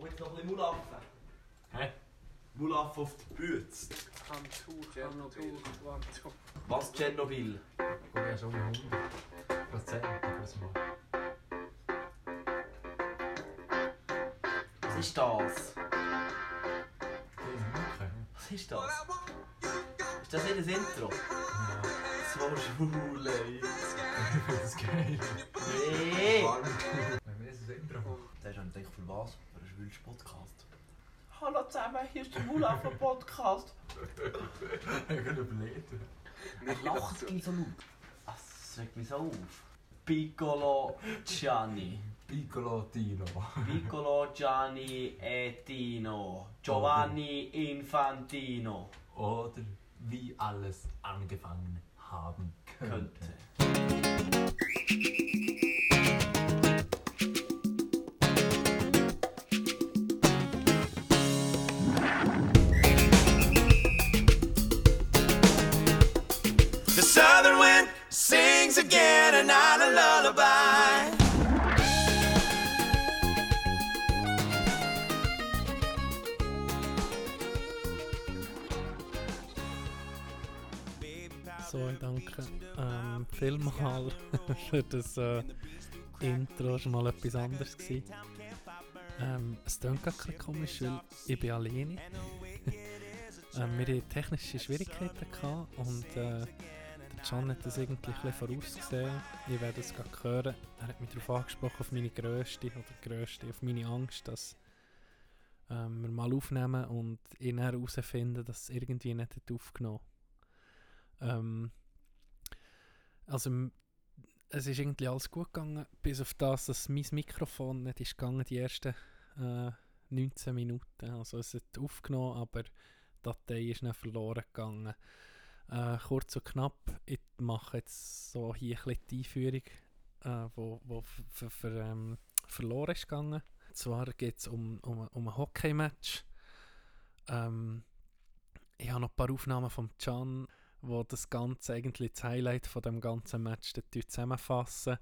Und jetzt noch ein bisschen Mulaffen. Hä? Mulaffen auf die Bütze. Handtuch, Handtuch. Was Tschernobyl? Guck, ja, schon wie 100 Prozent das mal. Was ist das? Das ist Mucke. Was ist das? Ist das nicht das Intro? Ja, So ich finde das geil. Nee! Wenn wir das Intro Da ist ein gedacht, für was? Schwülsten Podcast. Hallo zusammen, hier ist der Mulaffen Podcast. Ich kann überlegt. Er lacht so laut. Das regt mich so auf. Piccolo Gianni. Piccolo Tino. Piccolo Gianni e Tino. Giovanni Infantino. Oder wie alles angefangen haben könnte. Könnte. Again another lullaby. So, ich danke ähm, vielmal für das äh, Intro. Das war mal etwas anderes. Ähm, es klingt gar ein komisch, weil ich bin alleine. ähm, wir hatten technische Schwierigkeiten und äh, Can hat das irgendwie ein vorausgesehen. Ich werde es gerade hören. Er hat mich darauf angesprochen, auf meine grösste oder grösste, auf meine Angst, dass ähm, wir mal aufnehmen und ihn herausfinden, dass es irgendwie nicht hat aufgenommen ähm, also es ist irgendwie alles gut gegangen, bis auf das, dass mein Mikrofon nicht ist gegangen, die ersten äh, 19 Minuten. Also es hat aufgenommen, aber die Datei ist nicht verloren gegangen. Äh, kurz und knapp, ich mache jetzt so hier ein bisschen die Einführung, äh, wo, wo f- f- für, ähm, verloren ist gegangen. Und zwar geht es um, um, um ein Hockey-Match. Ähm, ich habe noch ein paar Aufnahmen vom Can wo das Ganze eigentlich das Highlight von dem ganzen Match zusammenfassen.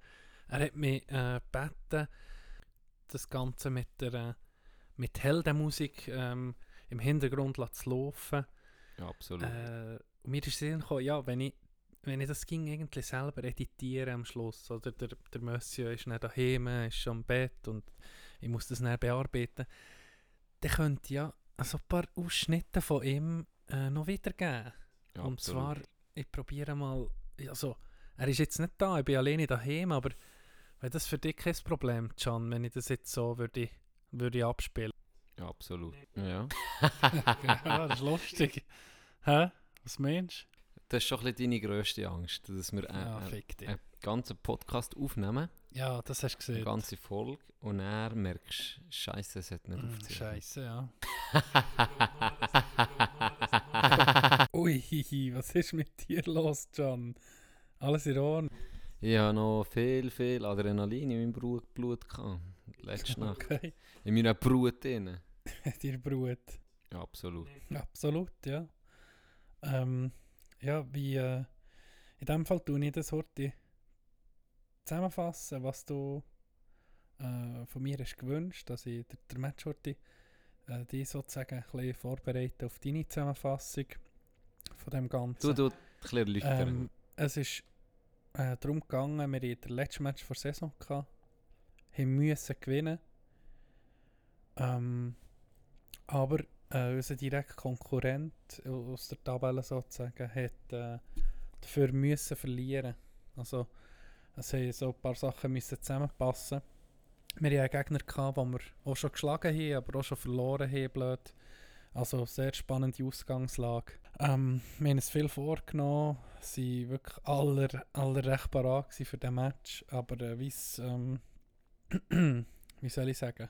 Er hat mich äh, gebeten, das Ganze mit der äh, mit Heldenmusik ähm, im Hintergrund zu laufen. Ja, absolut. Äh, mir ist Sinn gekommen, ja, wenn ich, wenn ich das ging irgendwie selber editieren am Schluss, oder der, der Monsieur ist nicht daheim, ist schon im Bett und ich muss das dann bearbeiten, dann könnte ich ja so ein paar Ausschnitte von ihm äh, noch wiedergeben. ja, Und absolut. zwar, ich probiere mal, also, er ist jetzt nicht da, ich bin alleine daheim, aber wäre das für dich kein Problem, Can, wenn ich das jetzt so würde, würde abspielen? Ja, absolut. Ja. ja, das ist lustig. Hä? Was meinst Das ist schon ein bisschen deine grösste Angst, dass wir du? ja, dich. einen ganzen Podcast aufnehmen, Ja, das hast du eine gesehen. ganze Folge, und dann merkst du, Scheiße, es hat nicht Hm, aufgezeichnet. Scheiße, ja. Ui, was ist mit dir los, Can? Alles in Ordnung? Ich habe noch viel, viel Adrenalin in meinem Blut, Blut gehabt. Letzte Nacht. Okay. In meiner Brut drin. Dir Brut. Absolut. Absolut, ja. Ähm, ja, wie äh, in dem Fall tue ich das heute zusammenfassen, was du äh, von mir hast gewünscht, dass ich der, der Match heute äh, dich sozusagen ein bisschen vorbereite auf deine Zusammenfassung von dem Ganzen. Du, du, ein bisschen. Ähm, es ist äh, darum gegangen, wir hatten den letzten Match vor der Saison gehabt, haben müssen gewinnen. Ähm, aber äh, unser direkter Konkurrent aus der Tabelle sozusagen hat äh, dafür müssen verlieren. Also es haben so ein paar Sachen müssen zusammenpassen. Wir hatten Gegner gehabt, die wir auch schon geschlagen haben, aber auch schon verloren haben, blöd. Also sehr spannende Ausgangslage. Ähm, wir haben uns viel vorgenommen, sie wirklich alle, alle recht parat für den Match, aber äh, wie's, ähm, wie soll ich sagen,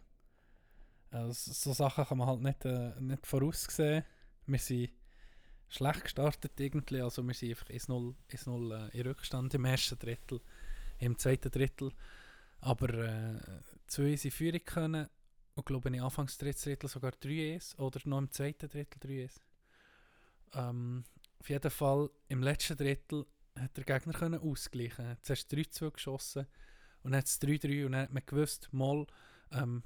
äh, so, Sachen kann man halt nicht, äh, nicht voraussehen. Wir sind schlecht gestartet irgendwie, also wir sind einfach 1-0 1-0, äh, in Rückstand im ersten Drittel, im zweiten Drittel, aber äh, zwei sind Führung können und glaube ich anfangs drittes Drittel sogar 3-1 oder noch im zweiten Drittel 3-1. Ähm, auf jeden Fall im letzten Drittel hat der Gegner können ausgleichen. Er zuerst 3-2 geschossen und dann hat es 3-3 und dann hat man gewusst, mal, ähm,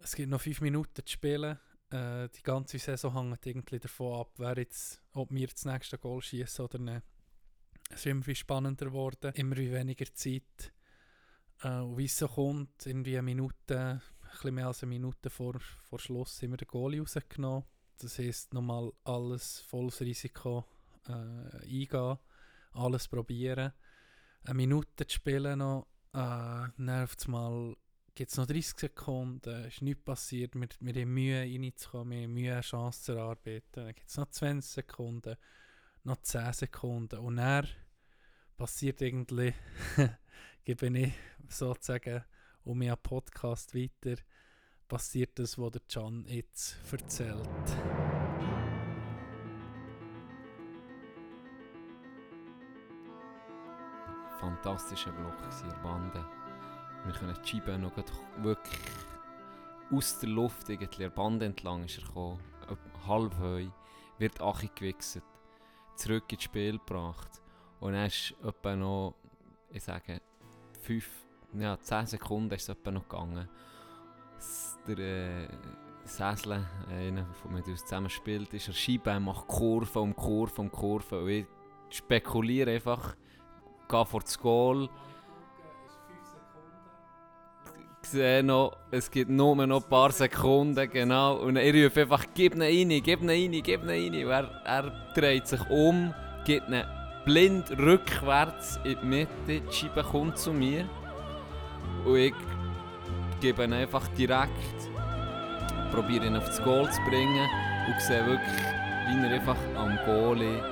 es gibt noch fünf Minuten zu spielen. Äh, die ganze Saison hängt irgendwie davon ab, wer jetzt, ob wir das nächste Goal schießen oder nicht. Es ist immer wie spannender geworden, immer weniger Zeit. Äh, und wie es so kommt, irgendwie eine Minute, ein bisschen mehr als eine Minute vor, vor Schluss, haben wir den Goalie rausgenommen. Das heisst, nochmal alles volles Risiko äh, eingehen, alles probieren. Eine Minute zu spielen noch, äh, nervt es mal, gibt es noch 30 Sekunden, ist nichts passiert, wir, wir haben Mühe reinzukommen, wir haben Mühe, eine Chance zu erarbeiten. Dann gibt es noch 20 Sekunden, noch 10 Sekunden und dann passiert irgendwie, gebe ich sozusagen um meinen Podcast weiter, passiert das, was der Can jetzt erzählt. Fantastischer Block der Bande. Wir können die Scheibe noch wirklich aus der Luft irgendwie der Bande entlang ist er gekommen. Halb heu, wird Achi gewichset, zurück ins Spiel gebracht. Und dann ist etwa noch, ich sage, 5, ja, 10 Sekunden ist es etwa noch gegangen. Der äh, Säsle, einer, der mit uns zusammen spielt, ist er Scheibe, macht Kurven um Kurven um Kurven. Und ich spekuliere einfach, gehe vor das Goal. Sehe noch, es gibt nur noch ein paar Sekunden, genau. Und ich rufe einfach, gib ihn rein, gib ihn rein, gib ihn rein. Er, er dreht sich um, gibt ihn blind rückwärts in die Mitte, die Scheibe kommt zu mir. Und ich gebe ihn einfach direkt, probiere ihn auf das Goal zu bringen und sehe wirklich, wie er einfach am Goalie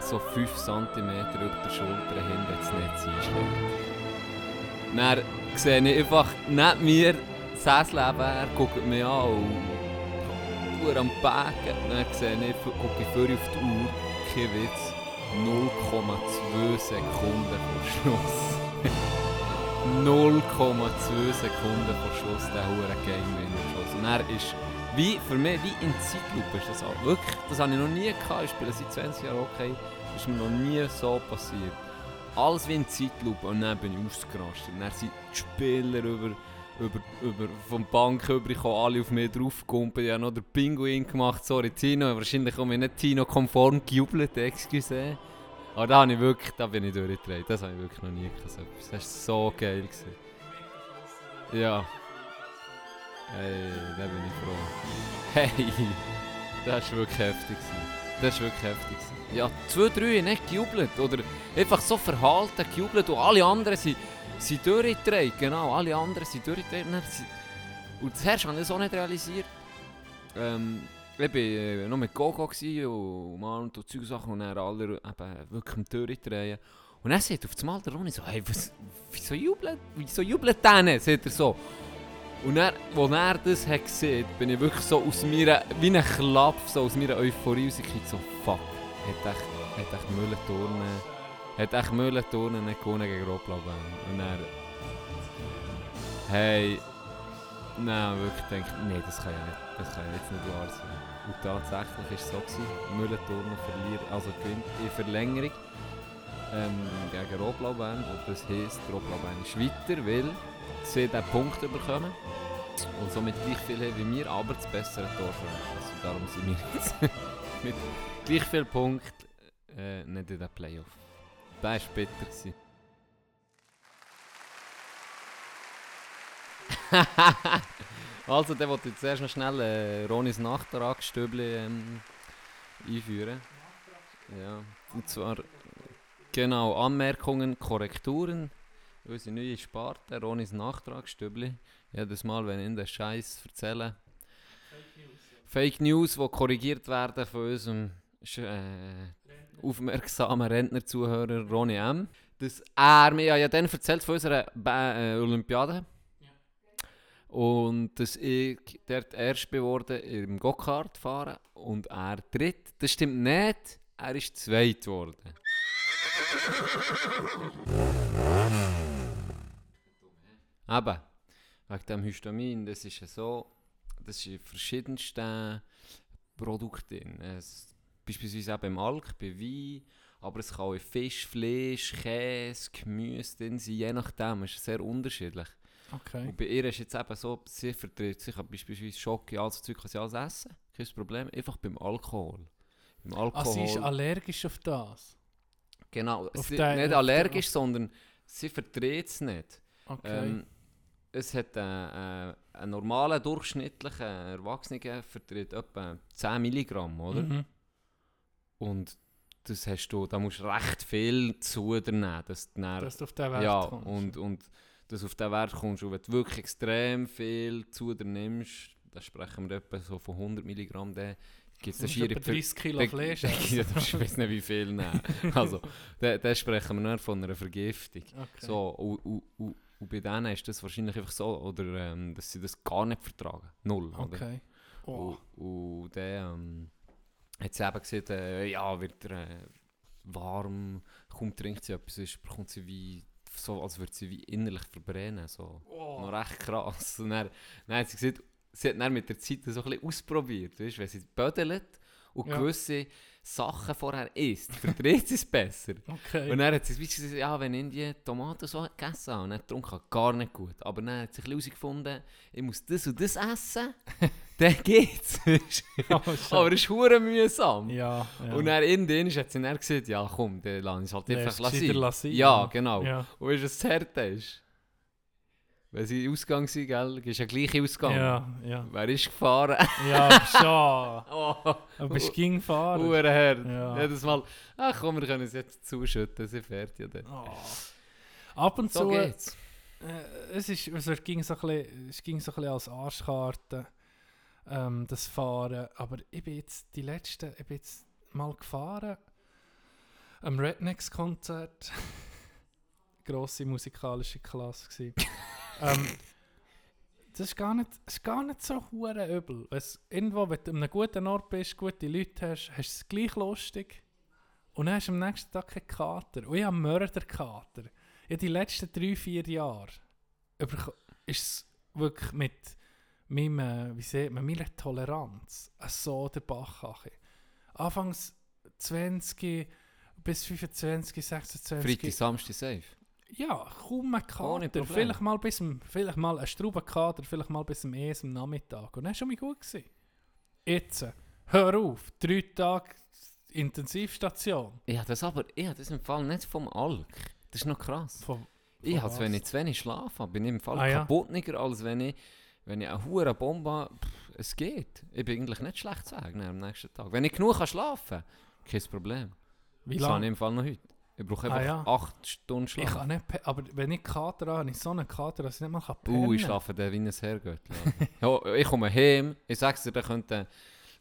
so 5 cm über der Schulter hinter ins Netz einschlägt. Dann sehe ich einfach neben mir das Leben, er guckt mich an und er am Backen. Dann sehe ich, gucke ich vorher auf die Uhr, kein Witz, 0,2 Sekunden vor Schluss. 0,2 Sekunden vor Schluss der hure Game Winner geschossen. Und er ist wie, für mich wie in Zeitlupe ist das auch. Wirklich, das habe ich noch nie gehabt. Ich spiele seit 20 Jahren okay. Ist mir noch nie so passiert. Alles wie in Zeitlupe und dann bin ich ausgerastet. Und dann sind die Spieler über, über, über, vom Bank übergekommen, alle auf mich draufgekumpelt. Ich habe noch den Pinguin gemacht, sorry Tino, wahrscheinlich habe ich nicht Tino-konform gejubelt, excuse. Aber da, habe ich wirklich, da bin ich durchgedreht, das habe ich wirklich noch nie gesehen. Das war so geil. Gewesen. Ja. Hey, da bin ich froh. Hey, das war wirklich heftig. Gewesen. Das war wirklich heftig. Gewesen. Ja, zwei, drei nicht gejubelt. Oder einfach so verhalten gejubelt und alle anderen sind, sind durchgedreht. Genau, alle anderen sind durchgedreht. Und Und zuerst habe ich das auch nicht realisiert. Ähm, ich war äh, noch mit Gogo gewesen und Mann und so Zeug Sachen und dann alle eben wirklich am. Und dann sagt auf einmal der Ronny so, hey, was, wieso jubelt, wieso jubelt der Sagt er so. Und dann, als er das hat gesehen bin ich wirklich so aus meiner, wie ein Klapp, so aus meiner Euphorie rausgekommen, so fuck, hat echt, hat echt Mühlenturnen, hat echt Mühlenturnen nicht gewonnen gegen Roblauben. Und er, hey, nein, wirklich denke ich, nee, das kann ja nicht, das kann ja jetzt nicht wahr sein. Und tatsächlich war es so, gewesen, Mühlenturnen verliert, also gewinnt in Verlängerung ähm, gegen Roblauben. Und das heisst, Roblauben ist weiter, weil sie den Punkt bekommen und somit gleich viel haben wie wir, aber das bessere Torverhältnis. Und darum sind wir jetzt mit gleich viel Punkten äh, nicht in den Playoff. Das war gewesen. also, der wollte jetzt zuerst noch schnell äh, Ronis Nachtragsstübli ähm, einführen. Ja, und zwar genau Anmerkungen, Korrekturen. Unsere neue Sparte, Ronis Nachtragsstübli. Jedes Mal, wenn ich den Scheiß erzähle. Fake News, die korrigiert werden von unserem äh, aufmerksamen Rentnerzuhörer Ronny M. Dass er mir ja dann erzählt von unserer ba äh, Olympiade. Und dass ich dort erst geworden im Go-Kart fahren und er dritt. Das stimmt nicht, er ist zweit geworden. Eben, wegen dem Histamin, das ist ja so, das ist in verschiedensten Produkten. Es, beispielsweise auch beim Alk, bei Wein, aber es kann auch in Fisch, Fleisch, Käse, Gemüse drin sein, je nachdem, es ist sehr unterschiedlich. Okay. Und bei ihr ist jetzt eben so, sie vertritt sich beispielsweise Schoki, alles Zeug kann sie alles essen. Kein Problem. Einfach beim Alkohol. Beim Alkohol. Ah, sie ist allergisch auf das. genau. auf sie, den- nicht den- allergisch, sondern sie verträgt es nicht. Okay. Ähm, es hat äh, äh, ein normaler, durchschnittlicher Erwachsener vertritt etwa 10 Milligramm, oder? Mhm. Und das hast du, da musst du recht viel zu dir nehmen, dass du dann, Dass du auf den Wert ja, kommst. und, und dass du auf den Wert kommst. Und wenn du wirklich extrem viel zu dir nimmst, dann sprechen wir etwa so von 100 Milligramm, dann gibt es schiere etwa 30 Kilo Fleisch ich weiß nicht, wie viel nehmen. Also, dann, dann sprechen wir nur von einer Vergiftung. Okay. So, und, und, und, und bei denen ist das wahrscheinlich einfach so, oder, ähm, dass sie das gar nicht vertragen. Null. Oder? Okay. Oh. Und, und dann ähm, hat sie eben gesagt, äh, ja, wird er äh, warm, kaum trinkt sie etwas, ist, bekommt sie wie, so, als würde sie wie innerlich verbrennen. So. Oh. Noch recht krass. Und dann, dann hat sie gesagt, sie hat dann mit der Zeit so ein bisschen ausprobiert, weißt, wenn sie bödelt und Ja. gewisse Sachen vorher isst, verdreht sie es besser. Okay. Und dann hat sie gesagt, ja, wenn ich die Tomaten so gegessen habe und nicht getrunken habe, gar nicht gut. Aber dann hat sie herausgefunden, ich muss das und das essen, dann geht's. Oh. Aber es ist hure mühsam. ja, ja. Und dann in den hat sie dann gesagt, ja komm, dann lass es halt einfach es lassen. lassen, Ja, genau. Ja. Und weißt du, was das Härte ist? Wenn sie Ausgang sind, gell, ist ja gleich Ausgang. Ja, ja. Wer ist gefahren? Ja, schon. oh, Aber bist du ging fahren? hure hart. Ja. Jedes Mal, ach komm, wir können es jetzt zuschütten, sie fährt ja dann. Oh. Ab und So zu, äh, geht's. es, ist, es, ging so ein bisschen, es ging so ein bisschen als Arschkarte, ähm, das Fahren. Aber ich bin jetzt die letzten, ich bin jetzt mal gefahren, am Rednecks-Konzert. Grosse musikalische Klasse gewesen. ähm, das ist gar nicht, ist gar nicht so hure übel. Wenn's irgendwo, wenn du an einem guten Ort bist, gute Leute hast, hast du es gleich lustig. Und dann hast du am nächsten Tag keinen Kater. Und ich habe einen Mörderkater. In die letzten drei, vier Jahre überko- ist es wirklich mit meinem, äh, wie sieht man, meiner Toleranz ein so der Bach. Anfangs 20 bis 25, 26. Freitag, Samstag safe. Ja, kaum Kater. Problem. Vielleicht mal, bis zum, vielleicht mal ein Straubenkater, vielleicht mal bis am Nachmittag. Und dann war schon mal gut. Gewesen. Jetzt, äh, hör auf, drei Tage Intensivstation. Ich habe das aber, ich habe das im Fall nicht vom Alk. Das ist noch krass. Von, Ich Von habe, was? wenn ich zu wenig schlafe, bin ich im Fall Ah, ja. kaputtniger, als wenn ich, wenn ich eine hure Bombe habe. Pff, Es geht. Ich bin eigentlich nicht schlecht zu sagen am nächsten Tag. Wenn ich genug kann schlafen kann, kein Problem. wie Das habe ich lange? im Fall noch heute. Ich brauche Ah, einfach ja. 8 Stunden Ich Schlaf. kann nicht, aber wenn ich Kater habe, habe ich so einen Kater, dass ich nicht mal kann pennen Uh, ich schlafe dann wie ein Herrgöttli. ja, ich komme heim, ich sage dir, da könnten,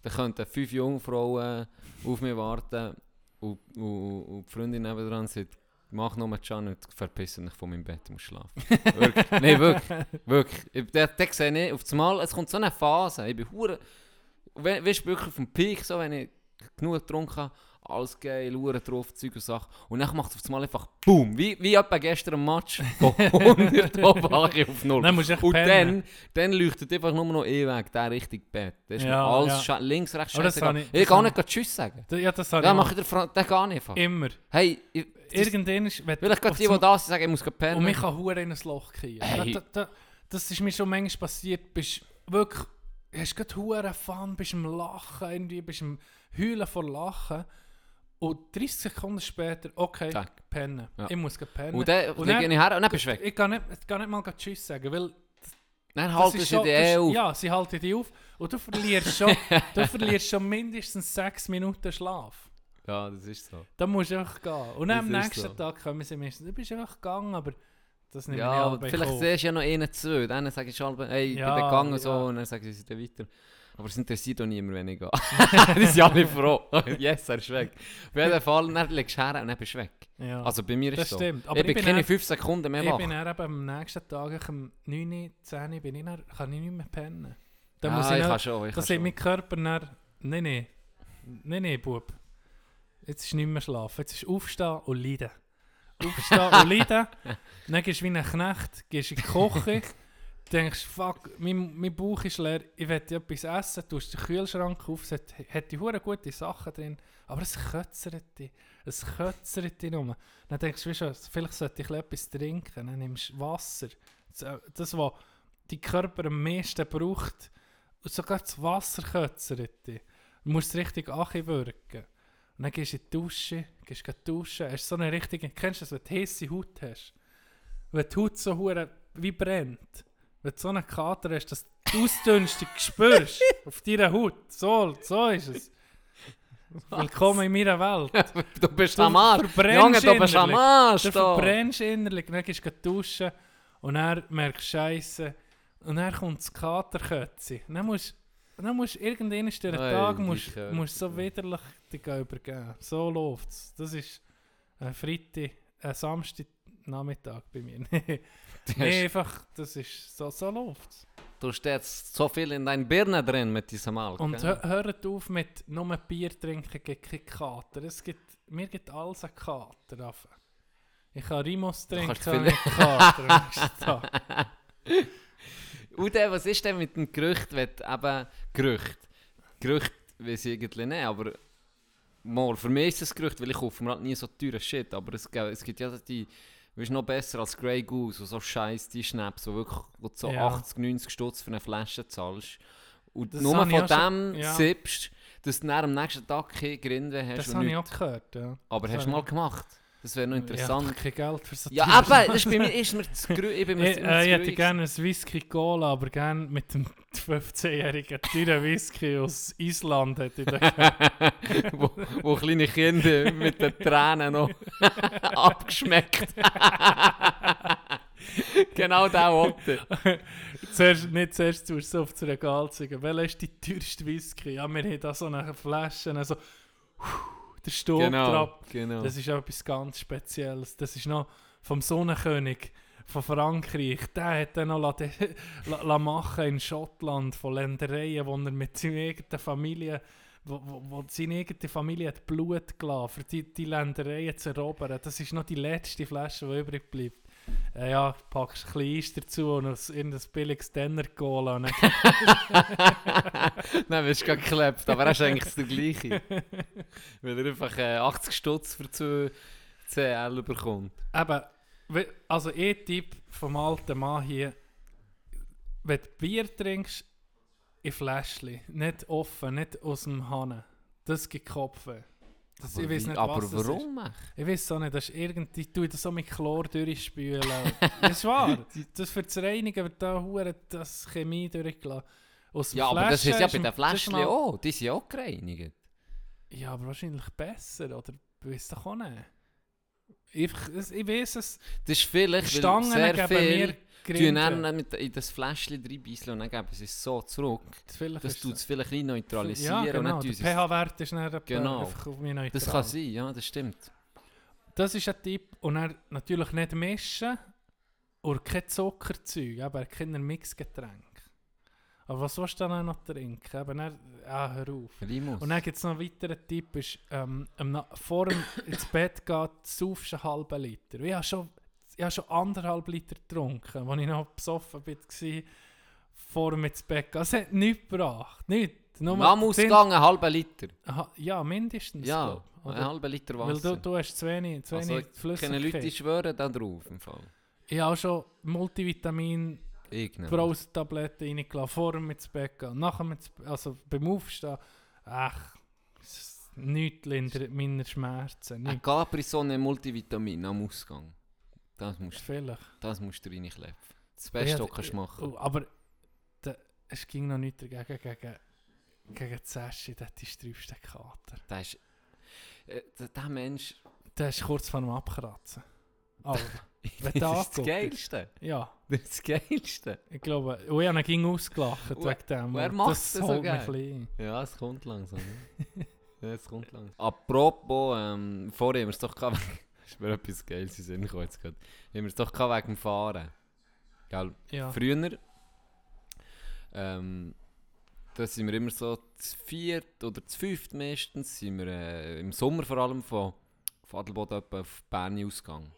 da könnten fünf Jungfrauen auf mich warten und, und, und die Freundin nebenan sagt, mach nur Can und verpiss dich von meinem Bett, ich muss schlafen. wirklich, nein, wirklich, wirklich. Ich, da, da sehe ich auf das Mal, es kommt so eine Phase, ich bin hure, we- weißt du, wirklich auf dem Peak, so, wenn ich genug getrunken habe, alles geil, Uhren drauf, Zeug und Sachen. Und dann macht es auf das Mal einfach BOOM! Wie, wie etwa gestern im Match von 100 auf Hacke auf 0. Dann Und dann, dann leuchtet einfach nur noch eh weg, der Richtung Bett. Das ist Ja, alles ja. links, rechts, habe Ich, ich- kann nicht Tschüss sagen. Da- Ja, das habe Dann ich mache ich den Fra- den gar nicht einfach. immer. Hey, ich, Irgendwann ist... vielleicht gerade die, die zum- da sind, sagen, ich muss pennen. Und mich kann hure in ein Loch kriegen. Hey. Da, da, da, das ist mir schon manchmal passiert. Bist wirklich, hast gerade hure Fun, bist am Lachen, irgendwie, bist am Heulen vor Lachen. Und 30 Sekunden später, okay, Zack. pennen. Ja. Ich muss pennen. und dann Und dann- ich her und dann bist du weg. Ich kann nicht, ich kann nicht mal Tschüss sagen, weil Dann das halten sie schon, dich das eh auf. Ja, sie halten dich auf. Und du verlierst schon, du verlierst schon mindestens 6 Minuten Schlaf. Ja, das ist so. Da musst du einfach gehen. Und dann am Das nächsten so. Tag kommen sie meistens, du bist einfach gegangen, aber das nimmt Ja, ich aber vielleicht auf. siehst du ja noch einen, zwei. Dann sage ich schon, hey, ich Ja, bin gegangen und so. ja. Und dann sagen sie, sie sind weiter. Aber es interessiert doch niemand, wenn ich gehe. Die sind alle froh. yes, er ist weg. Auf jeden Fall, dann legst du her und dann bist du weg. Ja. Also bei mir ist Das so. stimmt. Aber ich bin ich bin keine dann- 5 Sekunden mehr ich wach. bin dann eben am nächsten Tag, ich am 9, 10 bin ich dann, kann ich nicht mehr pennen. Dann ah, muss ich, ich, kann dann, schon, ich da kann sagt schon. mein Körper dann, nein, nein, nein, nein, Bub. Jetzt ist nicht mehr schlafen, jetzt ist aufstehen und leiden. Aufstehen und leiden, dann gehst du wie ein Knecht, gehst in die Küche, denkst, fuck, mein, mein Bauch ist leer, ich will etwas essen, tust den Kühlschrank auf, es hat, hat die hure gute Sachen drin, aber es kötzert dich, es kötzert dich nur. Dann denkst du, weißt du, vielleicht sollte ich etwas trinken, dann nimmst du Wasser, Das, das was die Körper am meisten braucht, und sogar das Wasser kötzert dich. Du musst es richtig anwirken. Und dann gehst du in die Dusche, gehst gleich duschen, hast so eine richtige, kennst du das, wenn du heiße Haut hast? Wenn die Haut so hure wie brennt. Wenn du so einen Kater hast, dass du Ausdünstung spürst auf deiner Haut. So, so ist es. Willkommen in meiner Welt. Du bist Du am Arsch. Junge, du bist am innerlich. Arsch. Du verbrennst innerlich, dann gehst du duschen und dann merkst du Scheiße. Und dann kommt das Katerkötzi. Dann musst dann musst du irgendwann den Ey, Tag musst, musst so widerlich dich übergeben. So läuft es. Das ist ein Freitag, ein Samstag Nachmittag bei mir. nee, Du einfach, das ist so, so läuft es. Du stehst so viel in deinen Birnen drin mit diesem Alk. Und gell? hö- hört auf mit nur Bier trinken gegen keinen Kater. Es gibt, mir gibt alles einen Kater. Ich kann Rimos Du trinken, kannst habe viel- Kater. dann, was ist denn mit dem Gerücht, wenn eben Gerücht, Gerücht weiß ich eigentlich nicht, aber mal, für mich ist es Gerücht, weil ich kaufe mir halt nie so teure Shit, aber es, gibt- es gibt ja die, weißt noch besser als Grey Goose, und so scheiß die Schnaps, wo, wirklich, wo du so Ja. 80, 90 Stutz für eine Flasche zahlst. Und Das nur von schon- dem ja. sippst, dass du dann am nächsten Tag kein Grinde hast Das habe ich auch gehört. Ja. Aber Das hast du mal gemacht? Das wäre noch Ich interessant. habe kein Geld für so Ja, aber das ist bei mir ist mir zu grü ich bin mir Ich, zu- äh, ich hätte gerne ein Whisky Cola, aber gerne mit dem 15-jährigen teuren Whisky aus Island hätte ich da wo, wo kleine Kinder mit den Tränen noch abgeschmeckt. genau der Otter. zuerst, nicht zuerst zu so auf das Regal zeigen. Welcher ist die teuerste Whisky? Ja, wir haben da so eine Flasche, so der Stock Genau, drauf. genau. Das ist auch etwas ganz Spezielles. Das ist noch vom Sonnenkönig von Frankreich. Der hat dann noch la, la, la machen in Schottland von Ländereien, wo er mit seiner eigenen Familie, wo, wo, wo seine eigene Familie hat Blut gelassen, für die, die Ländereien zu erobern. Das ist noch die letzte Flasche, die übrig bleibt. Äh, ja, packst ein bisschen Eis dazu und ein- irgendein billiges Denner Cola. Dann Nein, bist du geklebt, aber er ist eigentlich der gleiche. Weil er einfach äh, 80 Stutz für 2 CL bekommt. Eben, also ein Tipp vom alten Mann hier, wenn du Bier trinkst, in Fläschchen, nicht offen, nicht aus dem Hahn. Das gibt Kopfweh. Das, ich weiß nicht, aber was das ist. warum? Ich weiß auch nicht, das ist irgendwie, ich tue das so mit Chlor durchspülen. das ist wahr. Das für das Reinigen wird da hure das Chemie durchgelassen. Aus Ja, aber das ist Flaschen ja bei den Fläschchen auch. Die sind ja auch gereinigt. Ja, aber wahrscheinlich besser, oder? Ich weiß doch auch nicht. Einfach, ich weiß es, Das ist vielleicht, Stangen sehr viel... mir tun Grinde. dann mit in das Fläschchen reinbeissen und dann geben sie es so zurück. Das ist tut es vielleicht ein neutralisieren. Ja, genau. Der pH-Wert ist dann Genau. einfach auf mich neutral. Das kann sein, ja, das stimmt. Das ist ein Tipp. Und dann natürlich nicht mischen und kein Zuckerzeug, aber kein Mixgetränk. Aber was willst du dann noch trinken? Eben dann, ah, hör auf. Limus. Und dann gibt es noch einen weiteren Tipp, ist, ähm, vor dem ins Bett geht, saufst du einen halben Liter. Ich habe schon, ich habe schon anderthalb Liter getrunken, als ich noch besoffen war, vor dem ins Bett gehen. Es hat nichts gebracht. Nichts. Nur Am Ausgang einen halben Liter. Aha, ja, mindestens. Ja, einen halben Liter Weil Wasser. du, du hast zu wenig, zu also, wenig kenne Flüssigkeit. Leute, die schwören da drauf. Im Fall. Ich habe auch schon Multivitamin Ich nicht. Brausetabletten reingelassen, vor dem ins Bett gehen, nachher mit, also beim Aufstehen. Ach, ist nichts lindert meine Schmerzen. Ein. Capri-Sonne Multivitamin am Ausgang. Das musst, Vielleicht. das musst du reinklepfen. Das Beste, was du kannst machen. Oh, aber da, es ging noch nichts dagegen, gegen, gegen die Session, der die sträubste Kater. Das ist, äh, der, der Mensch, Der ist kurz vor dem Abkratzen. Aber, das Wenn du ist das. Geilste. ja, Das ist das Geilste. ich glaube, und ich habe ihn ging ausgelacht Und- wegen dem. er und macht das das so ein. Ja, es kommt langsam. ja, es kommt langsam. Apropos, ähm, vorher haben wir es doch gehabt, ist mir etwas Geiles in Sinn gekommen jetzt gerade. Haben wir es doch gehabt wegen dem Fahren. Gell? Ja. Früher, ähm, da sind wir immer so zu viert oder zu fünft meistens, sind wir äh, im Sommer vor allem von, von Adelboden auf Bern ausgegangen.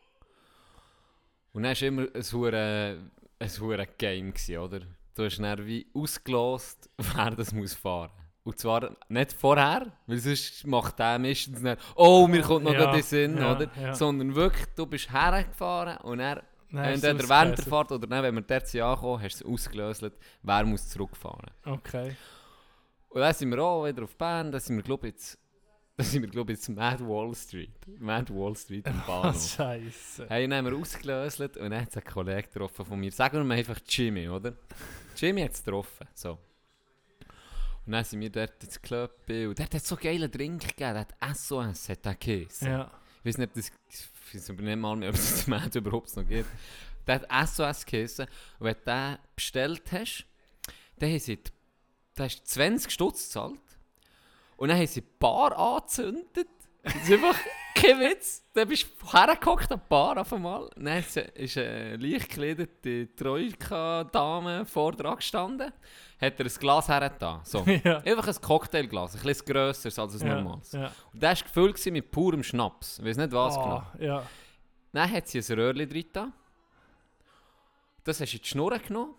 Und dann war immer ein hure ein hure Game, gewesen, oder? Du hast dann wie ausgelost, wer das muss fahren Und zwar nicht vorher, weil sonst macht der meistens nicht, oh, mir kommt noch Ja, in Sinn, ja, oder? ja. Sondern wirklich, du bist hergefahren und er Entweder während der. Fahrt oder dann, wenn wir dort sind angekommen, hast du es ausgelöst, wer muss zurückfahren. Okay. Und dann sind wir auch wieder auf Bern, dann sind wir glaube ich jetzt, dann sind wir glaube ich jetzt Mad Wall Street. Mad Wall Street im Bahnhof. Scheiße. Hey, dann haben wir ausgelöst und dann hat es einen Kollegen getroffen von mir. Sagen wir mal einfach Jimmy, oder? Jimmy hat es getroffen. So. Und dann sind wir dort ins Club und der hat so geile Drink gegeben. Der hat SOS, hat der geheißen. Ja. Ich weiß nicht, ob das, ich weiß nicht mal mehr, ob es das Mad überhaupt noch gibt. Der hat SOS geheißen. Und wenn du den bestellt hast, dann haben sie, da hast du 20 Stutz gezahlt. Und dann haben sie die Bar angezündet. Das ist einfach kein Witz. Dann bist du hergehockt an die Bar auf einmal. Dann ist eine leicht gekleidete Troika-Dame vor dran gestanden. Hat er ein Glas hergetan. So. ja. Einfach ein Cocktailglas, ein bisschen grösser als ein ja. normales. Ja. Und das war gefüllt mit purem Schnaps. Ich weiß nicht was Oh, genau. Ja. Dann hat sie ein Röhrchen drin. Das hast du in die Schnur genommen.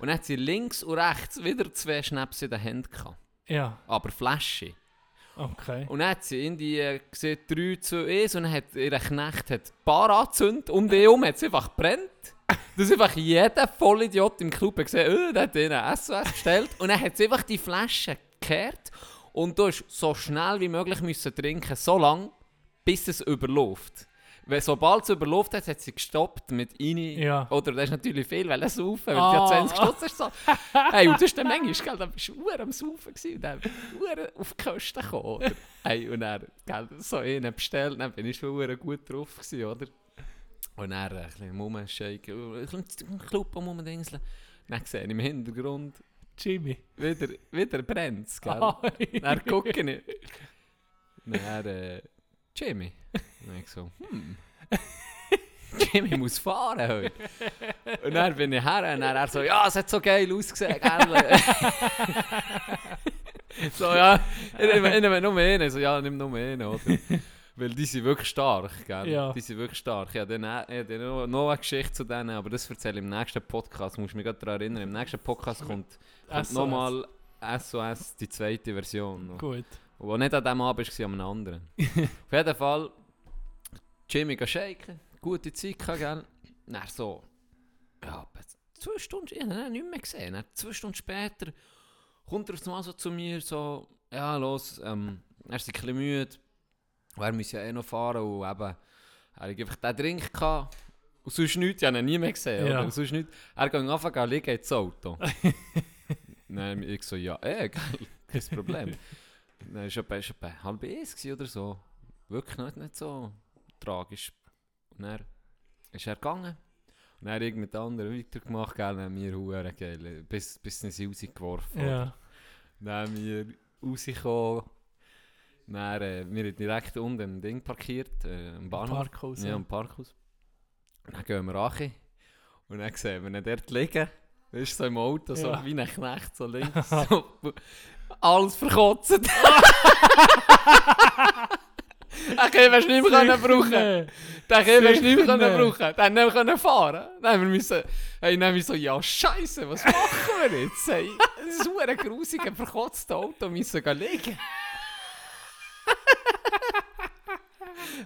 Und dann hat sie links und rechts wieder zwei Schnaps in den Händen gehabt. Ja. Aber Flasche. Okay. Und dann hat sie in die äh, gesehen, 3 zu 1 und dann hat ihr Knecht hat die Bar angezündet. Um die herum hat es einfach gebrennt. Dass einfach jeder Vollidiot im Club hat gesehen, oh, der hat ihnen SOS bestellt. Und dann hat sie einfach die Flasche gekehrt. Und du hast so schnell wie möglich müssen trinken, so lange, bis es überläuft. Weil sobald es überläuft hat, hat sie gestoppt mit rein. Ja. Oder das ist natürlich viel, weil er saufen, weil Ah. du ja 20 Stutz hast. So. Hey, und das ist dann manchmal, gell, dann bist du am Saufen gewesen und dann verdammt auf die Kosten gekommen, oder? Hey, und dann, gell, so einen bestellt, dann bin ich schon gut drauf gewesen, oder? Und dann ein bisschen rumschaken, ein bisschen Club Rumdingseln. Dann sehe ich im Hintergrund, Jimmy. wieder, wieder brennt es, gell? Ah, Dann gucke ich. Dann, äh, Jimmy. Und ich so, hm. Jimmy muss fahren heute. Und dann bin ich her und dann er so, ja, es hat so geil ausgesehen, gell? so, ja, ich nehme, nur einen. So, ja, nimm nur einen, oder? Weil die sind wirklich stark, gell? Ja. Die sind wirklich stark. Ja, dann, äh, dann noch, noch eine Geschichte zu denen, aber das erzähle ich im nächsten Podcast. Muss ich mich gerade daran erinnern. Im nächsten Podcast kommt, kommt nochmal SOS, die zweite Version. noch. Gut. Wo nicht an dem Abend war, sondern an einem anderen. Auf jeden Fall, Jimmy shaken, gute Zeit gehabt, gell? Dann so, ja, zwei Stunden, ich habe ihn nicht mehr gesehen. Dann zwei Stunden später kommt er einmal so zu mir, so, ja, los, ähm, er ist ein bisschen müde, und er muss ja eh noch fahren und eben, er hat einfach den Drink gehabt. Und sonst nichts, ich habe ihn nie mehr gesehen. Ja. Oder? Sonst nichts. Er ging einfach an liegen ins Auto. Dann ich so, ja, eh, geil, kein Problem. Dann war es etwa, halb eins oder so. Wirklich nicht, nicht so tragisch. Und dann ist er gegangen. Und dann hat er mit anderen weitergemacht, gell, dann haben wir Huren geil, bis, bis sie rausgeworfen. Ja. Dann haben wir rausgekommen. Dann, äh, wir haben direkt unten im Ding parkiert, äh, am Bahnhof. Parkhaus. Ja, am Parkhaus. Und dann gehen wir rein. Und dann sehen wir ihn dort liegen. Er ist so im Auto, so Ja. wie ein Knecht, so links. so, alles verkotzt. Den können wir nicht mehr brauchen. Den können wir nicht mehr brauchen. Den haben wir können fahren. Dann haben wir müssen, hey, dann haben wir so, ja Scheiße, was machen wir jetzt? Hey, das ist ein grusiger, verkotztes Auto, müssen gehen liegen.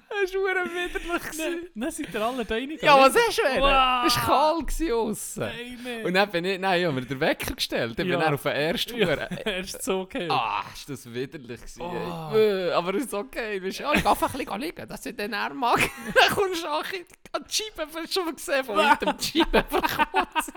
Das war verdammt widerlich. Dann seid ihr alle da rein. Ja, was du denn? Wow. Es war kalt aussen. Nein, nein. Und dann bin ich, nein, ich habe mir den Wecker gestellt. Ich bin Ja. dann auf den ersten ja, erst so okay. Ah, ist das widerlich gewesen. Oh. Äh, Aber es ist okay. Du bist, ja, ich geh einfach ein bisschen liegen, dass ich den Arm mag. dann kommst du auch in die Scheibe, hast du schon mal gesehen, von hinten die Scheibe verkotzt.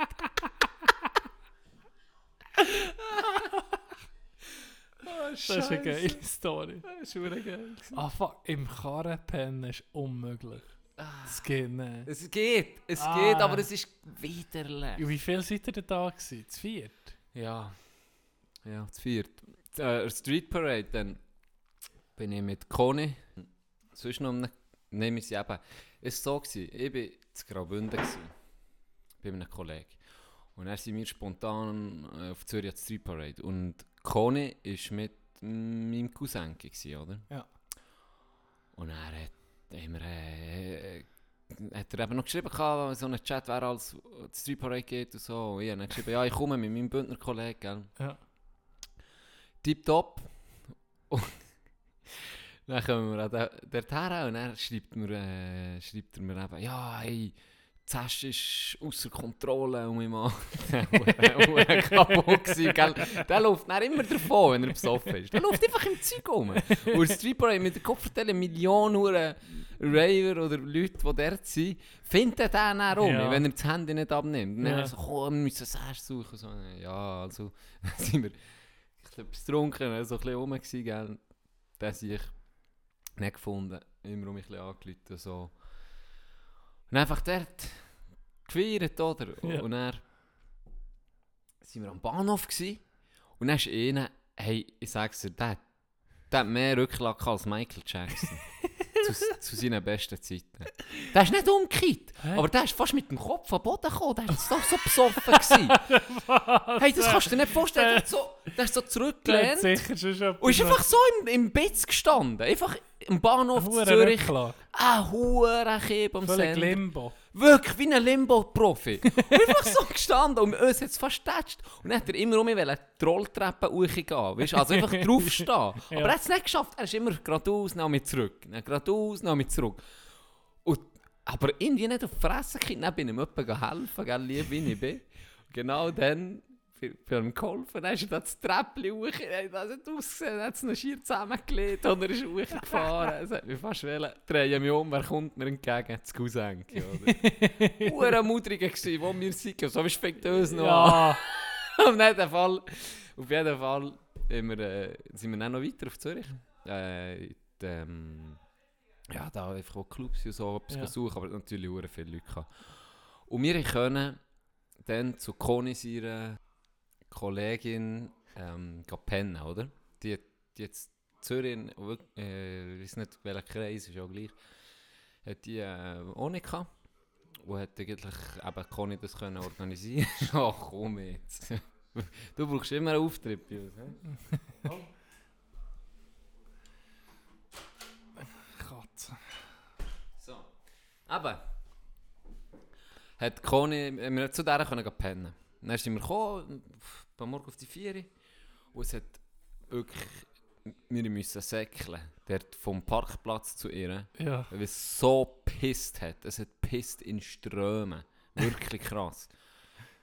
Oh, das ist eine geile Story. Das ist geil. Ah, fuck. Im Karren pennen ist unmöglich. Das geht nicht. Es geht, es Ah. geht, aber es ist widerlich. Wie viel seid ihr denn da gewesen? Zu viert? Ja. Ja, zu viert. Äh, Street Parade, dann bin ich mit Conny. Sonst noch eine, nehme ich sie eben. Es war so, gewesen, ich war zu Graubünden gewesen, bei einem Kollegen. Und dann sind wir spontan äh, auf Zürich Street Parade. Und Conny war mit meinem Cousin, gewesen, oder? Ja. Und er hat, haben wir, äh, hat er eben noch geschrieben, gehabt, so einen Chat, wer als die Street Parade geht und so. Und ich habe geschrieben, ja, ich komme mit meinem Bündner Kollegen, gell. Ja. Tipptopp. Und dann kommen wir an der- dort her und er schreibt mir, äh, schreibt er mir eben, ja, hey, Zasch ist außer Kontrolle und mein Mann war kaputt. gewesen, gell? Der läuft dann immer davon, wenn er besoffen ist. Der läuft einfach im Zeug rum. Und Streetbar mit der Kopfverteilung Millionen Raver oder Leute, die dort sind, finden den dann rum, Ja. wenn er das Handy nicht abnimmt. Und dann Ja. so, komm, wir müssen Zasch suchen. So, ja, also, dann sind wir etwas getrunken, so ein bisschen rum gewesen, gell? Den habe ich nicht gefunden. Immer um mich ein bisschen angerufen, so. Und einfach dort gefeiert, oder? Ja. Und dann sind wir am Bahnhof gsi und dann ist einer, hey, ich sag's dir, der, der hat mehr Rücklage als Michael Jackson. zu, zu seinen besten Zeiten. Der ist nicht umgekehrt, aber der ist fast mit dem Kopf am Boden gekommen. Der ist doch so besoffen gewesen. hey, das kannst du dir nicht vorstellen. Der ist so, der ist so zurückgelehnt und ist einfach so im, im Bitz gestanden. Einfach im Bahnhof Zürich. Rücklage. Ah, hure Kieb am Völlig Sender. Limbo. Wirklich wie ein Limbo-Profi. Einfach so gestanden und uns hat es fast getatscht. Und dann hat er immer um mich wollen, die Rolltreppe hochgehen. Weißt? Also einfach draufstehen. Aber er hat es nicht geschafft. Er ist immer geradeaus, dann mit zurück. Dann geradeaus, dann mit zurück. Und, aber irgendwie nicht auf die Fresse gekriegt. Dann bin ich ihm jemandem helfen, gell, lieb wie ich bin. Und genau dann bin ich ihm geholfen. Dann ist er da das Treppchen hoch. Das hat ausgesehen, er hat es noch schier zusammengelegt und er ist hochgefahren. Es hat mich fast wollen. Drehe mich um, wer kommt mir entgegen? Das Cousenki, oder? Mudrige gsi, wo wir sind. So wie fängt uns noch an. Ja. Auf jeden Fall, auf jeden Fall wir, äh, sind wir dann noch weiter auf Zürich. Äh, die, ähm, ja, da einfach auch Clubs und so etwas Ja. suchen, aber natürlich hure viele Leute gehabt. Und wir können dann zu Conny ihrer Kollegin ähm, pennen, oder? Die, die jetzt Zürich, äh, ich weiß nicht welcher Kreis, ist ja gleich, hat die äh, auch nicht gehabt. Und hat eigentlich eben Conny das können organisieren Ach komm jetzt. Du brauchst immer einen Auftritt bei uns. hä? Katze. So. Aber hat Conny, wir haben zu der können pennen. Dann sind wir gekommen, am Morgen auf die 4 und es hat wirklich, wir müssen säckeln, dort vom Parkplatz zu ihr, Ja. weil es so pisst hat. Es hat pisst in Strömen. Wirklich krass.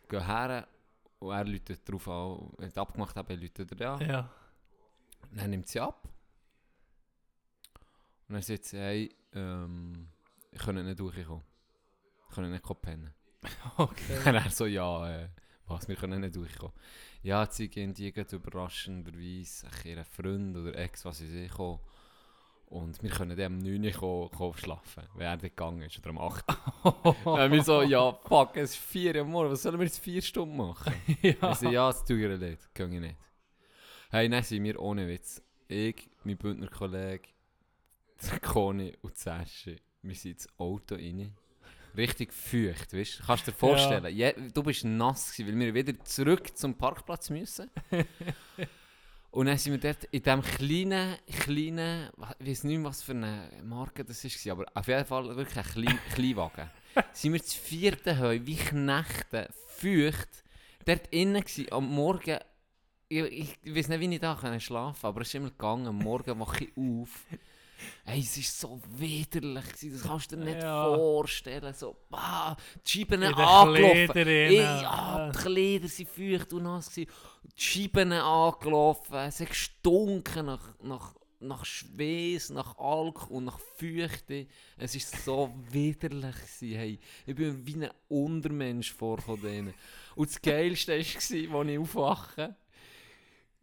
Gehen her und er läutet drauf an, wenn ich abgemacht habe, läutet er an. Ja. Dann nimmt sie ab. Und dann sagt sie, hey, ähm, ich kann nicht durchkommen. Ich kann nicht pennen. Okay. Und er so, ja, äh, was, wir können nicht durchkommen. Ja, sie gehen die überraschenderweise ihren Freund oder Ex, was sie kommen. Und wir können dann am 9 Uhr schlafen, wenn er gegangen ist, oder am 8 Uhr. Dann wir so, ja, fuck, es ist 4 Uhr morgens, was sollen wir jetzt 4 Stunden machen? ja. Ich so, ja, das tue ich nicht, gehe ich nicht. Hey, dann sind wir ohne Witz. Ich, mein Bündner Kollege, der Koni und Sascha, wir sind ins Auto rein. Richtig feucht, weißt du? Kannst du dir vorstellen, je, du bist nass gewesen, weil wir wieder zurück zum Parkplatz müssen. und dann sind wir dort in diesem kleinen, kleinen, ich weiß nicht mehr, was für eine Marke das war, aber auf jeden Fall wirklich ein klein, Kleinwagen. sind wir zu vierten Heu, wie Knechte, feucht, dort innen gewesen, am Morgen, ich, ich, weiß nicht, wie ich da schlafen aber es ist immer gegangen, am Morgen wache ich auf. Ey, es war so widerlich, gewesen, das kannst du dir nicht Ja. vorstellen. So, bah, die Scheiben angelaufen. Ey, ja, die Kleider waren feucht und nass. gewesen. Die Scheiben angelaufen. Es hat gestunken nach, nach, nach Schweiß, nach Alk und nach Feuchte. Es war so widerlich. Gewesen, hey. Ich bin wie ein Untermensch vorgekommen. denen. Und das Geilste war, als ich aufwache.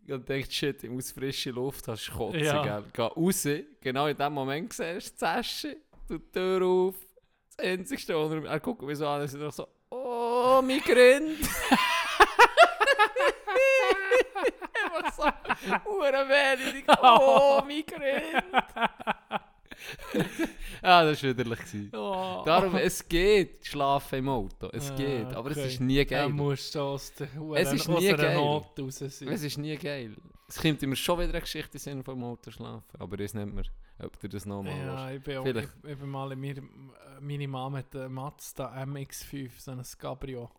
Und dachte, shit, ich muss frische Luft, hast du kotzen, Ja. gell? Geh raus, genau in dem Moment siehst du die Session, du die Tür auf, das Einzigste, was er, er guckt mich so an, ist so, oh, mein Grind. Einfach so, wenig, oh, mein Grind. ja, das war widerlich. Oh. Darum, es geht, schlafen im Auto, es Ah, geht, aber es okay. ist nie geil. muss schon aus der Es ist nie geil. Not raus sein. Es ist nie geil. Es kommt immer schon wieder eine Geschichte in vom Auto schlafen, aber weiß nicht mehr, ob du das nochmal Ja, ich bin, auch, ich, ich bin mal mir, meine Mama mit der Mazda MX-5, so ein Cabrio.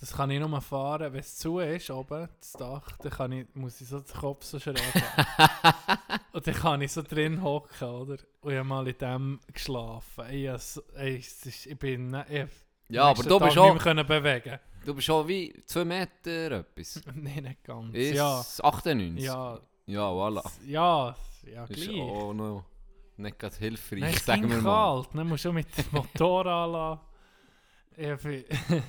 Das kann ich nur fahren, wenn es zu ist, oben, das Dach, dann kann ich, muss ich so den Kopf so schräg. Und dann kann ich so drin hocken, oder? Und ich habe mal in dem geschlafen. Ich, es ist, ich bin, ne- ich, Ja, aber du Tag bist, auch, können bewegen. du bist auch wie 2 Meter etwas. Nein, nicht ganz. Ist Ja, 98? ja, Ja, voilà. ja, ja, Ist gleich. auch noch nicht gerade hilfreich, Nein, sagen wir mal. kalt. Dann musst du mit dem Motor anlassen.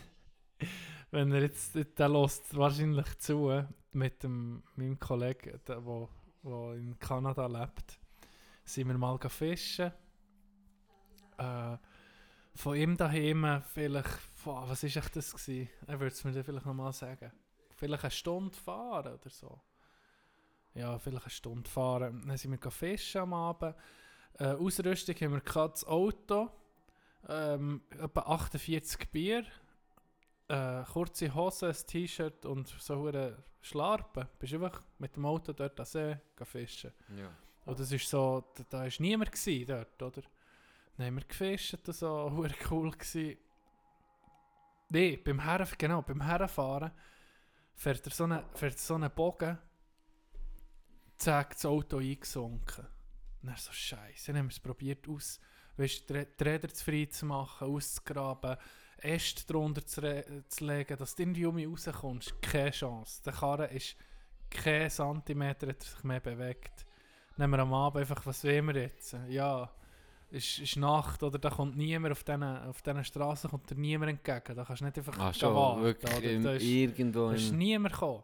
Wenn er jetzt, der lässt wahrscheinlich zu, mit dem, meinem Kollegen, der wo, wo in Kanada lebt, sind wir mal fischen. Äh, von ihm daheim vielleicht, boah, was ist echt das gewesen? Er würde es mir dann vielleicht nochmal sagen. Vielleicht eine Stunde fahren oder so. Ja, vielleicht eine Stunde fahren. Dann sind wir fischen am Abend. Äh, Ausrüstung haben wir das Auto, ähm, etwa 48 Bier, äh, kurze Hose, ein T-Shirt und so eine Schlarpen. Bist einfach mit dem Auto dort an See fischen. Ja. Und das ist so, da, da ist niemand gsi dort, oder? Dann haben wir gefischt, das so, hure cool gsi. Nee, beim Herren, genau, beim Herrenfahren fährt er so einen, fährt so einen Bogen, zack, das Auto eingesunken. Und dann so, scheiße, dann haben wir es probiert aus, weißt, die Rä- die Räder zu frei zu machen, auszugraben, Äste drunter zu, zu legen, dass du irgendwie um mich rauskommst. Keine Chance. Der Karren ist kein Zentimeter hat sich mehr bewegt. Nehmen wir am Abend einfach, was wollen wir jetzt? Ja, ist, ist Nacht oder da kommt niemand auf diesen auf diesen Straßen kommt dir niemand entgegen. Da kannst du nicht einfach gehen schon, warten, wirklich oder? im, Da ist- irgendwo da ist niemand gekommen.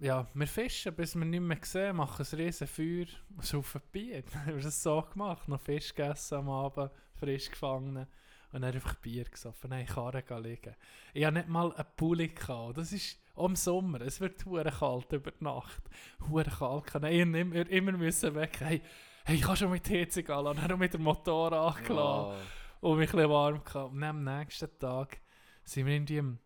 Ja, wir fischen, bis wir nicht mehr sehen, machen ein riesen Feuer, saufen Bier. Wir haben das so gemacht, noch Fisch gegessen am Abend, frisch gefangen und dann einfach Bier gesoffen, dann in Karren liegen. Ich hatte nicht mal einen Pulli, gehabt. das ist im Sommer, es wird hure kalt über die Nacht. Hure kalt, ich immer, immer müssen weg. Hey, hey, ich kann schon mit gehen, und dann mit dem Motor angelassen Oh. und mich ein warm gehabt. Und am nächsten Tag sind wir irgendwie um,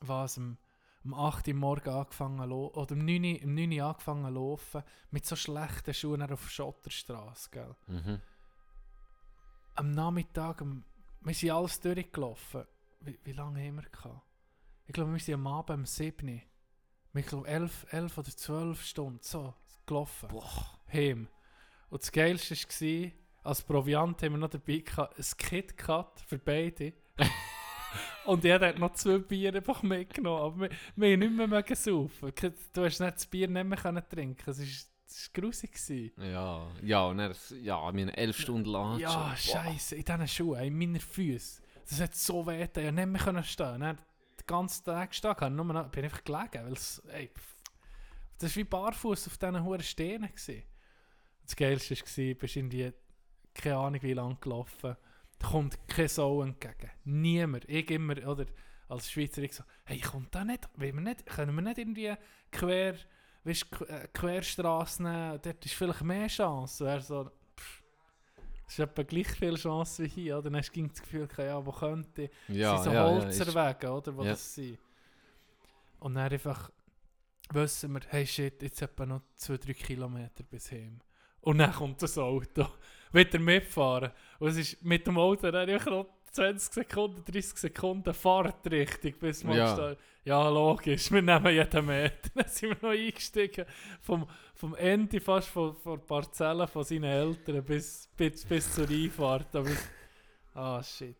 was, um, um 8 Uhr morgen angefangen zu oder um 9 Uhr, um 9 Uhr angefangen zu laufen, mit so schlechten Schuhen auf Schotterstraße, gell. Mhm. Am Nachmittag, um, wir sind alles durchgelaufen. Wie, wie lange haben wir gehabt? Ich glaube, wir sind am Abend um 7 Uhr. Ich glaube, 11, 11 oder 12 Stunden, so, gelaufen. Boah. Heim. Und das Geilste war, als Proviant haben wir noch dabei gehabt, ein Kit für beide. Und jeder hat noch zwei Bier einfach mitgenommen. Aber wir, wir haben nicht mehr saufen. Du hast nicht das Bier nicht mehr trinken. Es war es war grusig. Ja, ja, und er, ja, meine, elf Stunden lang. Ja, scheiße, in diesen Schuhen, in meinen Füßen. Das hat so weh, getan. ich konnte nicht mehr stehen. Dann den ganzen Tag gestanden, ich nur noch, bin einfach gelegen, weil es, ey, das war wie barfuß auf diesen hohen Steinen. Gewesen. Das Geilste war, bist irgendwie, keine Ahnung wie lange gelaufen, da kommt kein Sau entgegen. Niemand. Ich immer, oder als Schweizer, ich so, hey, kommt da nicht, wir nicht, können wir nicht irgendwie quer, weißt, äh, Querstrasse nehmen, dort ist vielleicht mehr Chance. Er so, pff, es ist etwa gleich viel Chance wie hier, oder? Dann hast du das Gefühl, ja, wo könnte ja, sind so ja, ja, Holzerwege, oder? Wo Ja. das sind. Und dann einfach wissen wir, hey shit, jetzt etwa noch 2-3 Kilometer bis heim. Und dann kommt das Auto. Wieder mitfahren. Und es ist mit dem Auto dann einfach noch 20 Sekunden, 30 Sekunden Fahrtrichtung, bis man Ja. ja. ja, logisch, wir nehmen jeden Meter. Dann sind wir noch eingestiegen. Vom, vom Ende fast von, von der Parzelle von seinen Eltern bis, bis, bis zur Einfahrt. Aber ah, shit.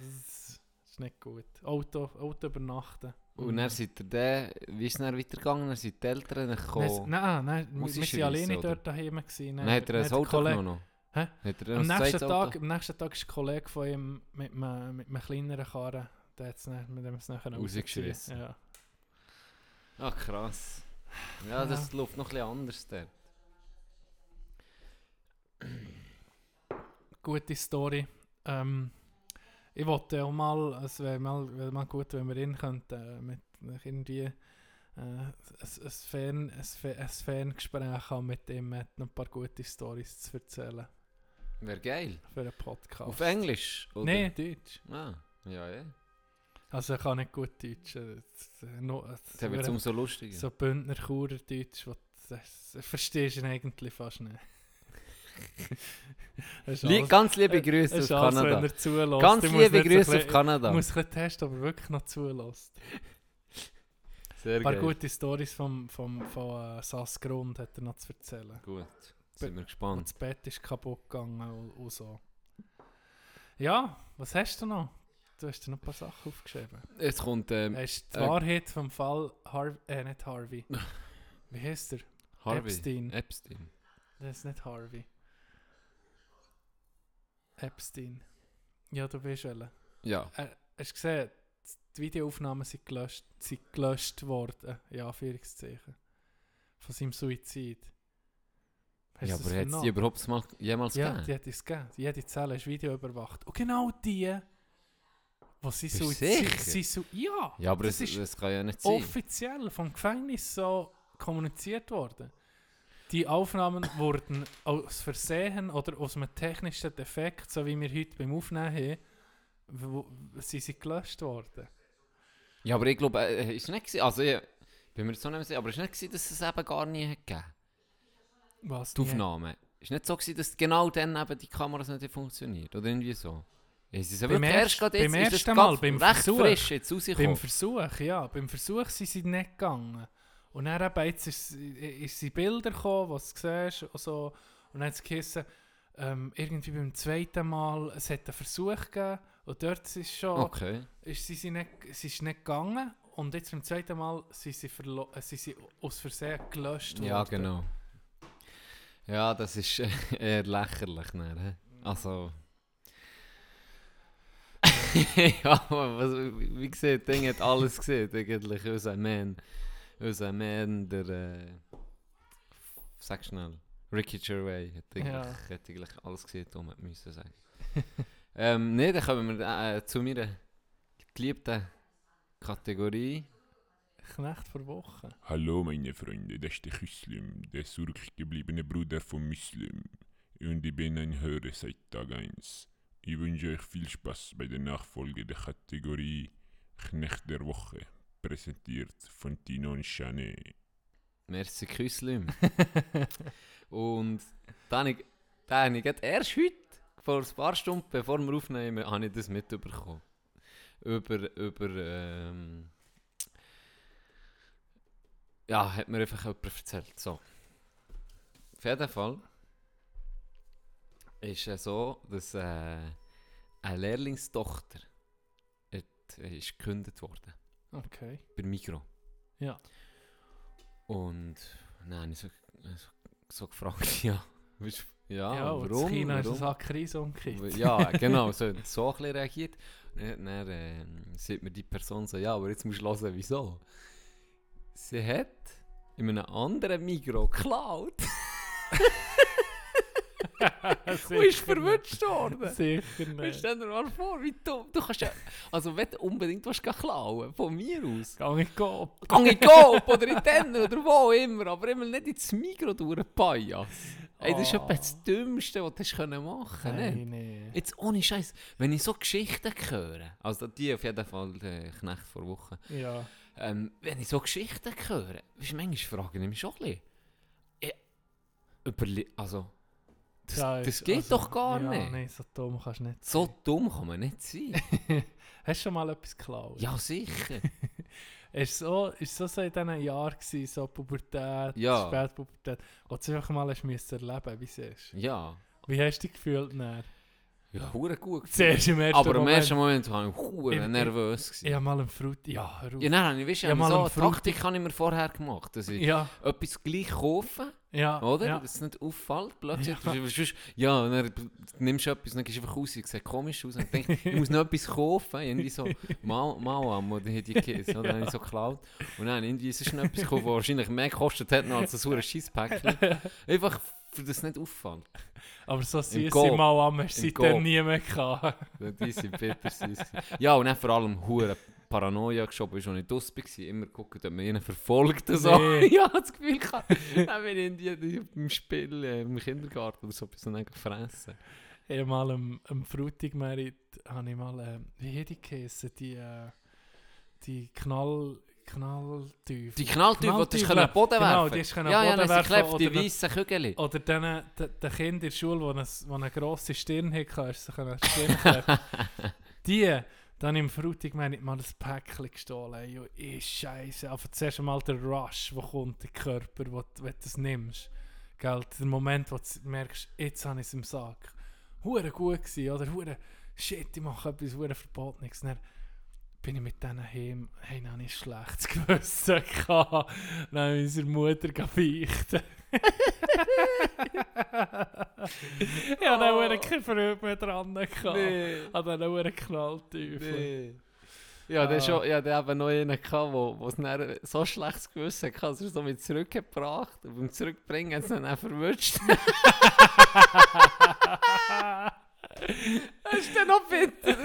Das ist nicht gut. Auto, Auto übernachten. Und dann seid ihr dann, wie ist es dann weitergegangen? Dann sind die Eltern Nein, gekommen. nein, nein, wir, wir sind Musischerweise, alleine dort daheim gewesen. Dann hat er ein Auto genommen noch. Hä? Am nächsten, Tag, am nächsten Tag ist ein Kollege von ihm mit einem, mit einem kleineren Karren, der hat's nicht, mit dem es nachher Rausgeschrissen. Ja. Ach krass. Ja, das läuft noch bisschen anders dort. Gute Story. Ähm, ich wollte auch mal, es wäre mal, wär mal gut, wenn wir ihn könnten, äh, mit irgendwie äh, ein, ein, Fan, ein, haben mit ihm, hat noch ein paar gute Stories zu erzählen Wäre geil. für einen Podcast. Auf Englisch? Oder? Nein, Deutsch. Ah, ja, ja. Also er kann nicht gut Deutsch. äh, das- äh, das wird umso lustiger. So Bündner Churer Deutsch, wo das, verstehst du eigentlich fast nicht. Alles- ganz liebe äh, Grüße aus alles, Kanada. Zulässt. Ganz Ich liebe Grüße ein auf bisschen- Kanada. Ich muss ein bisschen testen, ob er wirklich noch zulässt. Sehr Ein paar geil. gute Stories vom, vom, von äh, Sass Grund hat er noch zu erzählen. Gut, sind wir Und gespannt. das Bett ist kaputt gegangen und, und so. Ja, was hast du noch? du hast dir noch ein paar Sachen aufgeschrieben. Jetzt kommt ähm, Hast die äh, Wahrheit vom Fall Harvey, äh, nicht Harvey. Wie heißt er? Harvey. Epstein. Epstein. Das ist nicht Harvey. Epstein. Ja, du weißt welchen. Ja. Äh, hast du gesehen, die Videoaufnahmen sind gelöscht, sind gelöscht worden, in Anführungszeichen. Von seinem Suizid. Hast ja, aber hat es die überhaupt mal jemals Ja, gegeben? die hat es gegeben. Jede Zelle ist Video überwacht. Und genau die, wo sie sicher? Sie, ja, Ja, aber das das, ist das kann ja nicht sein. offiziell vom Gefängnis so kommuniziert worden. Die Aufnahmen wurden aus Versehen oder aus einem technischen Defekt, so wie wir heute beim Aufnehmen haben, sie sind gelöscht worden. Ja, aber ich glaube, äh, ist nicht also ich bin mir noch nicht sicher, aber ist nicht dass es eben gar nie hat gegeben Was? die Aufnahmen. Ist nicht so gewesen, dass genau dann eben die Kameras nicht funktioniert oder irgendwie so. Es ist Beim wirklich erst- erst jetzt, beim ersten Mal, beim Versuch. frisch jetzt Beim rausgekommen. Versuch, ja. Beim Versuch sind sie nicht gegangen. Und dann eben, jetzt ist, ist sie Bilder gekommen, was du siehst und so. Und dann hat es geheißen, ähm, irgendwie beim zweiten Mal, es hat einen Versuch gegeben und dort ist schon, Okay. ist sie, sie, nicht, sie ist nicht gegangen und jetzt beim zweiten Mal sind sie, verlo äh, sind sie aus Versehen gelöscht worden. Ja, genau. Ja, das ist äh, eher lächerlich. Ne? Also. ja, was, wie gesagt, Ding hat alles gesehen. Eigentlich unser Man. Unser Man, der. Äh, sag schnell. Ricky Gervais hat eigentlich, Ja. hat eigentlich alles gesehen, um es müssen sagen. ähm, ne, dann kommen wir äh, zu meiner geliebten Kategorie. Knecht vor Wochen. Hallo meine Freunde, das ist der Muslim, der zurückgebliebene Bruder von Muslim. Und ich bin ein Hörer seit Tag 1. Ich wünsche euch viel Spaß bei der Nachfolge der Kategorie Knecht der Woche, präsentiert von Tino und Chanet. Merci Küslim. Und dann habe ich, dann habe ich gerade erst heute, vor ein paar Stunden bevor wir aufnehmen, habe ich das mitbekommen. Über, über, ähm, ja, hat mir einfach jemand erzählt. So. Auf jeden Fall ist es so, dass äh, eine Lehrlingstochter hat, ist gekündigt worden Okay. bei Mikro. Ja. Und habe ich so, so, so gefragt, ja, weißt, ja, Ja, warum? China ist warum? eine Krise umgekehrt. Ja, genau, so, so ein bisschen reagiert. Und dann, dann äh, sieht mir die Person so, ja, aber jetzt musst du hören, wieso. Sie hat in einem anderen Mikro geklaut und ist verwünscht worden. Sicher nicht. Stell dir mal vor, wie dumm. Du kannst ja, also wenn du unbedingt gehen klauen von mir aus. Gang ich go. Gang in Coop oder in Tenner oder wo immer, aber immer nicht ins Mikro durch Pajas. Ey, das ist Oh. das Dümmste, was du können machen Nein, nicht? nee. Jetzt ohne Scheiß, wenn ich so Geschichten höre, also die auf jeden Fall, der Knecht vor Wochen, Ja. Ähm, wenn ich so Geschichten höre, weißt du, manchmal frage ich mich schon ein bisschen, ich, überle also, das, Ja, das geht also, doch gar ja, nicht. Nein, so dumm kannst du nicht So dumm kann man nicht sein. Hast du schon mal etwas geklaut? ja, sicher. Ist so, ist so, so in diesen Jahren gewesen, so Pubertät, Ja. Spätpubertät, wo du einfach mal hast erleben wie es ist. Ja. Wie hast du dich gefühlt dann? Ja, hure gut. Zuerst im ersten Aber im Moment. ersten Moment war ich hure Ich- ich- nervös. gewesen. Ich habe mal einen Fruit... Ja, hör auf. Ja, nein, ich weiß Ja, ja, mal so am eine Taktik habe ich mir vorher gemacht, dass ich Ja, etwas gleich kaufe, ja, oder? Ja. Dass es nicht auffällt plötzlich. Ja. Sonst, ja und dann nimmst du etwas und dann gehst du einfach raus, es sieht komisch aus und denkst, ich muss noch etwas kaufen, irgendwie so Mau- Mauam oder die Kids, oder? Dann habe ich so geklaut. Und dann irgendwie ist es noch etwas gekauft, was wahrscheinlich mehr gekostet hat als ein sauer Scheisspäckchen. Einfach, für das nicht auffällt. Aber so süße Coop. Mal am hast du seitdem nie mehr gehabt. Die sind bitter süß. Ja, und dann vor allem hure Paranoia geschoben, ist, als ich draus war. Immer gucken, ob man ihn verfolgt so. Nee. ja, das Gefühl gehabt. Bin ich in die, die, im Spiel, äh, im Kindergarten oder so, bis dann eigentlich fressen. Ich habe mal am, am Frutigmerit, habe ich mal, äh, wie hat die geheissen, die, äh, die Knall, Knallteufel. Die Knalltüte, die du Boden genau, werfen die hast können Ja, ja, Boden sie werfen die weißen Kügel. Oder den, den, Kindern in der Schule, die eine, die eine grosse Stirn hatten, hast du sie können Stirn kleben. Die, dann im Frutig meine ich mal ein Päckchen gestohlen. Jo, ist scheiße. Aber zuerst einmal der Rush, der kommt den Körper, wo, du- wenn du es nimmst. Gell? Der Moment, wo du merkst, jetzt habe ich es im Sack. Hure gut gewesen, oder? Hure shit, ich mache etwas verdammt Verbotenes. Dann bin ich mit denen heim, hey, dann habe ich ein schlechtes Gewissen gehabt. Dann habe ich unserer Mutter gebeichten. ich hatte dann oh. keine Freude mehr dran. gehabt. Nee. Ich hatte dann auch einen Knallteufel. Nee. Ja, der Ah. schon, ja, der eben noch einen gehabt, wo, wo es dann so schlechtes Gewissen hatte, dass er so mit zurückgebracht und beim Zurückbringen hat es dann verwünscht. das ist dann noch bitter.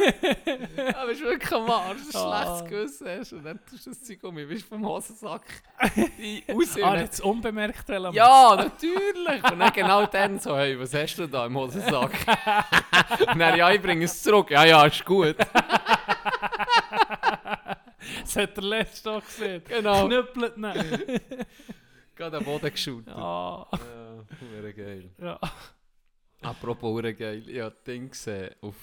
Aber ist wirklich am Arsch, ein Ah. schlechtes Gewissen hast und dann tust du das Zeug um, wie bist du vom Hosensack raus. Ah, jetzt unbemerkt wollen ja, natürlich. Und dann genau dann so, hey, was hast du da im Hosensack? und dann, ja, ich bringe es zurück. Ja, ja, ist gut. Das hat der letzte auch gesehen. Genau. Knüppelt nicht. Gerade am Boden geschaut. Ah, Ja, hure geil. ja. Apropos hure geil, ich habe Ding gesehen, auf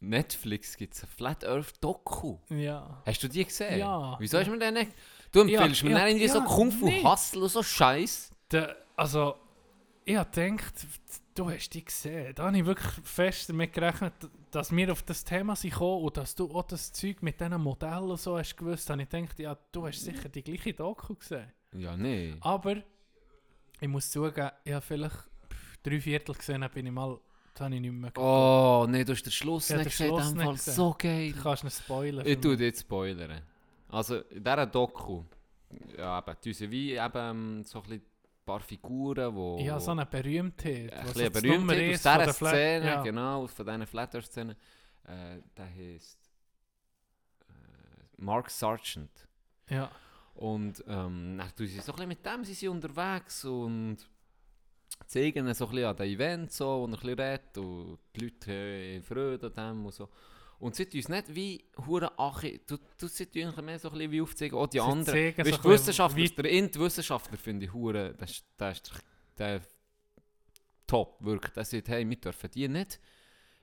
Netflix gibt es ein Flat Earth Doku. ja. Hast du die gesehen? Ja. Wieso hast du mir den nicht... Du empfiehlst Ja, mir ja, irgendwie so ja, Kung Fu nee. Hustle und so Scheiß. Also, ich habe gedacht, du hast die gesehen. Da habe ich wirklich fest damit gerechnet, dass wir auf das Thema sind gekommen und dass du auch das Zeug mit diesen Modellen und so hast gewusst. Da habe ich gedacht, ja, du hast sicher die gleiche Doku gesehen. Ja, nee. Aber ich muss zugeben, ich habe vielleicht drei Viertel gesehen, dann bin ich mal, das habe ich nicht mehr geguckt. Oh, nee, du hast den Schluss Ja, nicht gesehen. Schluss nicht Fall gesehen. so geil. Du kannst nicht spoilern. Ich tue jetzt spoilern. Also, in dieser Doku, ja, eben, die sind wie eben so ein bisschen paar Figuren, wo... Ja, so eine Berühmtheit. ein bisschen jetzt berühmt Nummer aus dieser Szene, ja. genau, von diesen Flat Earth Szene. Äh, der heisst äh, Mark Sargent. Ja. Und ähm, dann tun sie so ein bisschen mit dem sind sie unterwegs und zeigen so ein bisschen an den Event so, und ein bisschen redet und die Leute haben Freude an dem und so. Und sie tun uns nicht wie hure Achi, du, du sie tun mehr so ein bisschen wie aufzeigen, auch die Sie anderen. Weißt, so Wissenschaftler, der Int-Wissenschaftler finde ich hure, das ist, das ist der top, wirklich. Der sagt, hey, wir dürfen die nicht,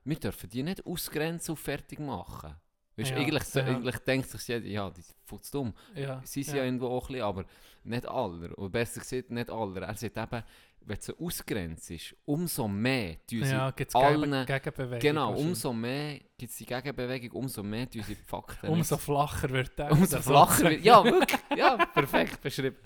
wir dürfen die nicht ausgrenzen und fertig machen. Weißt, Ja, eigentlich, ja. eigentlich denkt sich jeder, ja, die sind voll dumm. Ja. Sie sind ja. irgendwo auch ein bisschen, aber nicht alle. Oder besser gesagt, nicht alle. Er sagt eben, wenn du sie ausgrenzt, umso mehr tun sie Ja, gibt es allen... Gegenbewegung. Genau, umso mehr gibt es die Gegenbewegung, umso mehr tun sie die Fakten Umso flacher wird der. Umso der flacher wird. Ja, wirklich. Ja, perfekt beschrieben.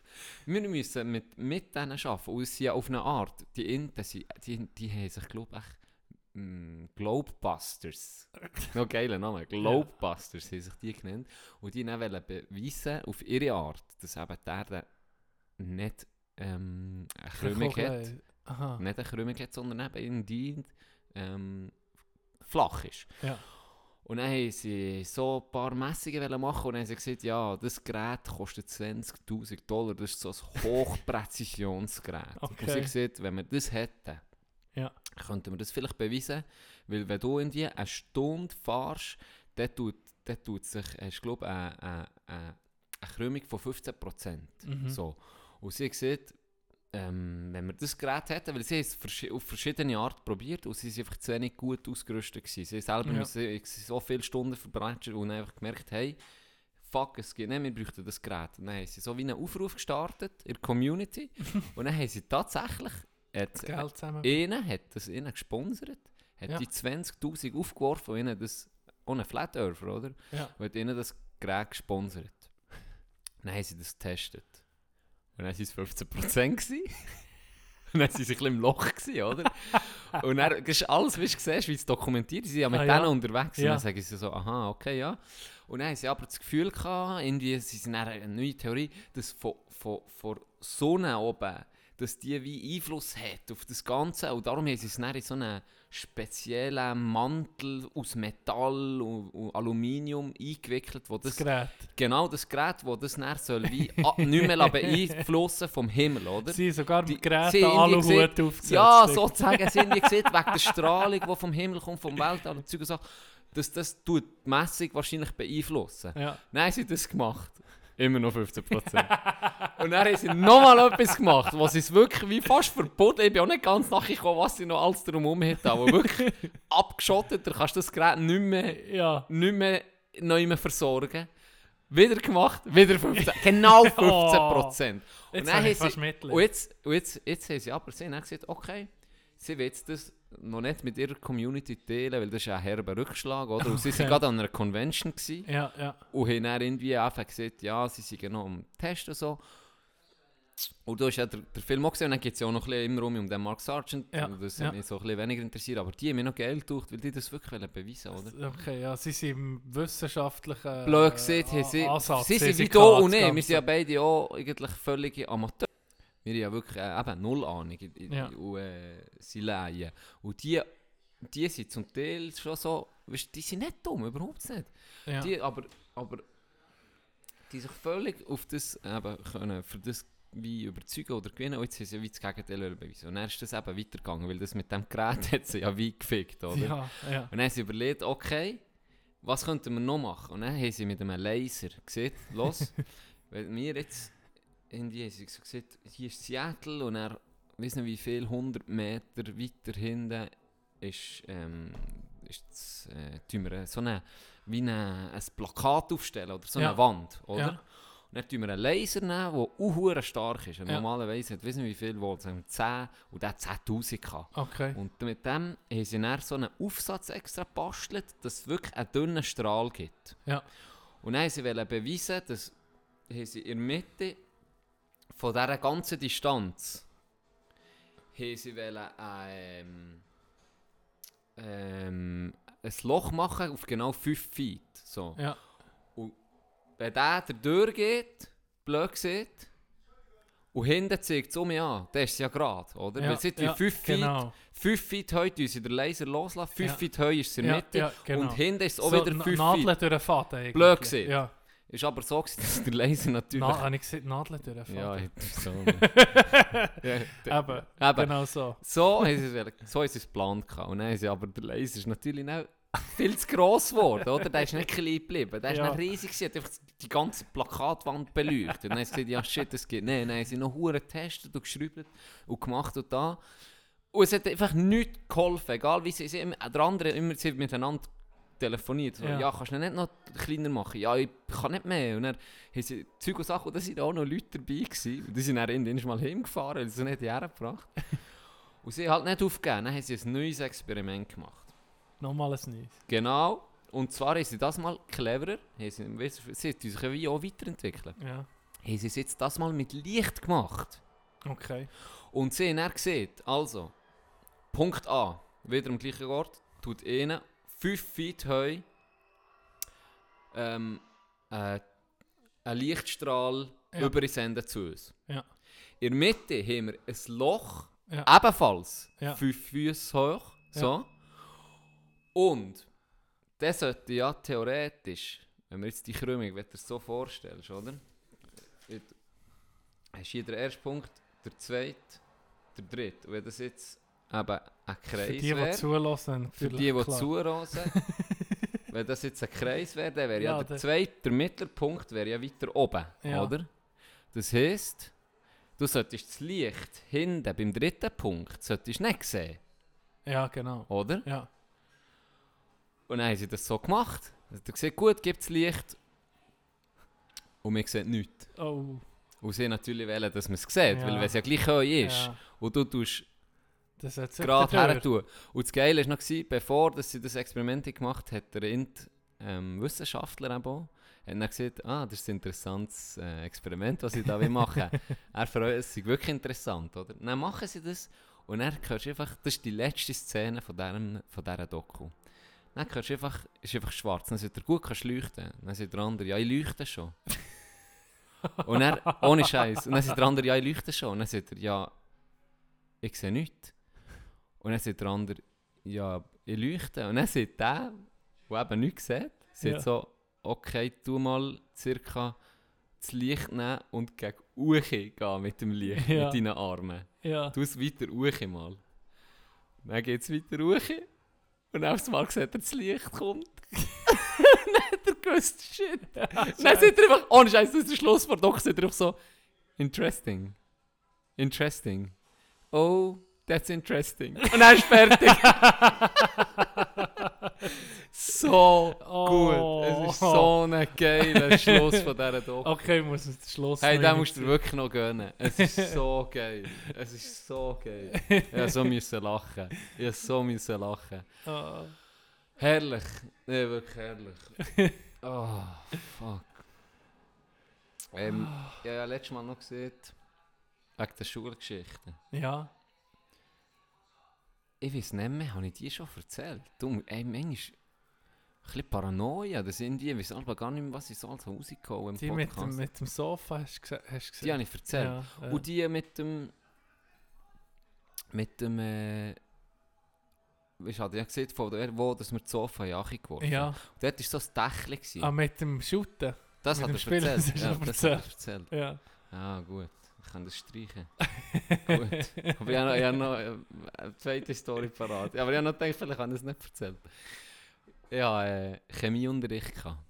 Wir müssen mit, mit denen arbeiten. Und ja auf eine Art, die Inten, die, die, die haben sich, glaube ich, mm, Globebusters. Noch geiler Name. Globebusters haben sich die genannt. Und die wollen beweisen, auf ihre Art, dass eben Erde nicht ähm, eine Krümmung hat. Aha. Nicht eine Krümmung hat, sondern eben irgendwie ähm, flach ist. Ja. Und dann haben sie so ein paar Messungen machen und dann haben sie gesagt, ja, das Gerät kostet 20'000 Dollar, das ist so ein Hochpräzisionsgerät. Und sie Okay. gesagt, wenn wir das hätten, Ja. könnten wir das vielleicht beweisen, weil wenn du in die eine Stunde fährst, dann tut, dann tut sich, ich glaube, eine, eine, eine, eine Krümmung von 15%. Mhm. So. Und sie hat gesagt, ähm, wenn wir das Gerät hätten, weil sie es auf verschiedene Art probiert und sie sind einfach zu wenig gut ausgerüstet gewesen. Sie haben selber Ja. müssen, so viele Stunden verbrechen und einfach gemerkt, hey, fuck, es geht nicht, wir bräuchten das Gerät. Und dann haben sie so wie einen Aufruf gestartet in der Community und dann haben sie tatsächlich, hat, Das Geld zusammen. einer hat das ihnen gesponsert, hat Ja. die 20'000 aufgeworfen und ihnen das, ohne Flat Earther, oder? Ja. Und hat ihnen das Gerät gesponsert. Dann haben sie das getestet. Und dann waren es 15% gewesen. Und dann waren sie ein bisschen im Loch, gewesen, oder? Und dann, das ist alles, wie du siehst, wie es dokumentiert. Sie sind ja mit Ah, ja. denen unterwegs. Und Ja. dann sagen sie so, aha, okay, ja. Und dann haben sie aber das Gefühl gehabt, irgendwie, sie sind eine neue Theorie, dass von, von, von Sonne oben, dass die wie Einfluss hat auf das Ganze. Und darum haben sie es dann in so einen speziellen Mantel aus Metall und, und Aluminium eingewickelt, wo Das das, Gerät. genau das Gerät, wo das dann soll wie ah, nicht mehr beeinflussen vom Himmel, oder? Sie haben sogar Die- mit Gerät haben Aluhut aufgesetzt. Ja, sozusagen sind die gesehen, wegen der Strahlung, die vom Himmel kommt, vom Weltall und Zeug und Sachen, dass das tut die Messung wahrscheinlich beeinflussen. Ja. Haben sie das gemacht. Immer noch 15%. und dann haben sie nochmal etwas gemacht, was ist wirklich wie fast verboten. Ich bin auch nicht ganz nachgekommen, was sie noch alles drumherum hat. Aber wirklich abgeschottet, da kannst du das Gerät nicht mehr, Ja. nicht mehr neu mehr versorgen. Wieder gemacht, wieder 15%. Genau 15%. Und Jetzt dann haben sie, und jetzt, und jetzt, jetzt haben sie aber dann gesagt, okay, sie will jetzt das noch nicht mit ihrer Community teilen, weil das ist ein herber Rückschlag, oder? Und sie Okay. waren gerade an einer Convention gewesen, Ja, ja. und haben dann irgendwie einfach gesagt, ja, sie sind noch am Test und so. Und du hast ja den Film auch gesehen, und dann geht es ja auch noch ein bisschen immer um, den Mark Sargent, Ja, das ja. mich so ein bisschen weniger interessiert, aber die haben mich noch Geld getucht, weil die das wirklich beweisen oder? Okay, ja, sie sind im wissenschaftlichen Blöd gesagt, äh, sie, Ansatz. sie sind wie da und ich, wir sind ja beide auch eigentlich völlige Amateure. Wir haben ja wirklich äh, eben null Ahnung Ja. und äh, sie Laien. Und die, die sind zum Teil schon so, weißt, die sind nicht dumm, überhaupt nicht. Ja. Die, aber, aber die sich völlig auf das eben können, für das wie überzeugen oder gewinnen. Und jetzt haben sie ja wie das Gegenteil beweisen. Und dann ist das eben weitergegangen, weil das mit dem Gerät hat sie ja wie gefickt, oder? ja, ja. Und dann haben sie überlegt, okay, was könnten wir noch machen? Und dann haben sie mit einem Laser gesehen, los, wenn wir jetzt, irgendwie haben sie so gesagt, hier ist Seattle und er, weiß nicht wie viel, 100 Meter weiter hinten ist, ähm, ist das, äh, tun wir so eine, wie eine, ein Plakat aufstellen oder so Ja. eine Wand, oder? Ja. Und dann tun wir einen Laser nehmen, der auch stark ist. Und Ja. Normalerweise hat, weiß nicht wie viel Volt, sagen wir 10 und der hat 10'000 gehabt. Okay. Und mit dem haben sie dann so einen Aufsatz extra gebastelt, dass es wirklich einen dünnen Strahl gibt. Ja. Und dann haben sie beweisen, dass haben sie in der Mitte von dieser ganzen Distanz haben sie wollen, ähm, ähm, ein Loch machen auf genau 5 Feet. So. Ja. Wenn der durchgeht, blöd gesagt, und hinten zeigt es um mich an, dann ist ja gerade, oder? Ja, Weil seit ja, 5 Feet Genau. 5 Feet heu tun sie den Laser loslassen, 5 Ja. Feet heu ist es in der Ja, Mitte ja, genau. und hinten ist es auch so, wieder Na- 5 Nadeln Feet. durch den Faden eigentlich. Blöd gesehen. Ja. Ist aber so, gewesen, dass der Laser natürlich... Na, habe ich gesagt, Nadeln durch den ja, ich- so. ja, Eben, Eben. genau so. so haben sie es so haben es geplant. Und dann haben sie aber der Laser ist natürlich auch viel zu gross geworden, oder? Der ist nicht klein geblieben, der ist Ja. nicht riesig gewesen, hat einfach die ganze Plakatwand beleuchtet. Und dann haben sie gesagt, ja shit, das geht nicht. Haben sie noch hure getestet und geschraubt und gemacht und da. Und es hat einfach nichts geholfen, egal wie sie, sie der andere immer sie haben miteinander telefoniert. So, Ja. ja. kannst du nicht noch kleiner machen? Ja, ich kann nicht mehr. Und dann haben sie Zeug und Sachen, und da waren auch noch Leute dabei. Gewesen. Und die sind dann irgendwann mal heimgefahren, weil sie es nicht hergebracht Und sie halt nicht aufgegeben. Dann haben sie ein neues Experiment gemacht. Nochmal ein Neues. Genau. Und zwar haben sie das mal cleverer, sie, sie haben sich ja wie auch weiterentwickelt. Ja. Haben sie es jetzt das mal mit Licht gemacht. Okay. Und sie haben dann gesehen, also, Punkt A, wieder am gleichen Ort, tut ihnen 5 Feet heu ähm, äh, einen Lichtstrahl Ja. übersenden zu uns. Ja. In der Mitte haben wir ein Loch, Ja. ebenfalls Ja. 5 Füße hoch. So. Und das sollte ja theoretisch, wenn wir jetzt die Krümmung, wenn du dir so vorstellst, oder? Hast hier den ersten Punkt, der zweite, der dritte. Und wenn das jetzt eben ein Für Kreis die, die wäre, zulassen, für die, die zuhören, wenn das jetzt ein Kreis wäre, dann wäre ja, Ja, der zweite, der mittlere Punkt wäre ja weiter oben, Ja. oder? Das heisst, du solltest das Licht hinten beim dritten Punkt solltest nicht sehen, Ja, genau. oder? Ja. Und dann haben sie das so gemacht. Also, du siehst, gut, gibt es Licht. Und wir sehen nichts. Oh. Und sie natürlich wollen, dass man es sieht, Ja. weil wenn es ja gleich heu ist Ja. und du tust Das hat sich gerade her. Und das Geile war noch, bevor dass sie das Experiment gemacht hat, der Int, ähm, Wissenschaftler eben auch, hat dann gesagt, ah, das ist ein interessantes äh, Experiment, was ich da will machen Er freut es sei wirklich interessant, oder? Dann machen sie das und dann hörst du einfach, das ist die letzte Szene von, diesem, von dieser Doku. Dann hörst du einfach, ist einfach schwarz. Dann sagt er, gut, kannst du leuchten. Dann sagt der andere, ja, ich leuchte schon. und er, ohne Scheiß. Und dann sagt der andere, ja, ich leuchte schon. Und dann sagt er, ja, ich sehe nichts. Und dann sagt der andere, ja, ich leuchte. Und dann sagt der, der eben nichts sieht, sagt Ja. so, okay, tu mal circa das Licht nehmen und gegen Uche gehen mit dem Licht, Ja. mit deinen Armen. Ja. Tu es weiter Uche mal. Dann geht es weiter Uche. Und aufs Mal sieht er, das Licht kommt. dann hat er gewusst, shit. dann sagt er einfach, ohne Scheiß, das ist der Schluss von Doc, sagt er einfach so, interesting. Interesting. Oh, that's interesting. Und dann ist fertig. so Oh. gut. Es ist so ein geiler Schluss von dieser Doku. Okay, ich muss den Schluss Hey, den musst du dir wirklich noch gönnen. Es ist so geil. Es ist so geil. Ich so müssen lachen. Ich so müssen lachen. Ah. Herrlich. Nee, wirklich herrlich. Oh, fuck. Ähm, ich habe ja letztes Mal noch gesehen, wegen der Schulgeschichte. Ja. Ich weiß nicht mehr, habe ich die schon erzählt? Du, ey, manchmal ein bisschen Paranoia, das sind die, ich weiß aber gar nicht mehr, was ich so alles rausgehauen Die im mit Podcast. dem, mit dem Sofa hast du gesehen? die habe ich erzählt. Ja, ja. Und die mit dem. Mit dem. Äh, ich hatte ja gesehen, von der, wo dass wir das Sofa Achi geworfen ja. Und dort war so ein gewesen. Ah, mit dem Shooten? das mit hat er erzählt. Ja, das hat er erzählt. Ja. Ah, gut. Ich kann das streichen. gut. Aber ich habe noch, ich habe noch äh, eine zweite Story parat. Aber ich habe noch gedacht, vielleicht habe ich es nicht. Ich hatte äh, Chemieunterricht. gehabt.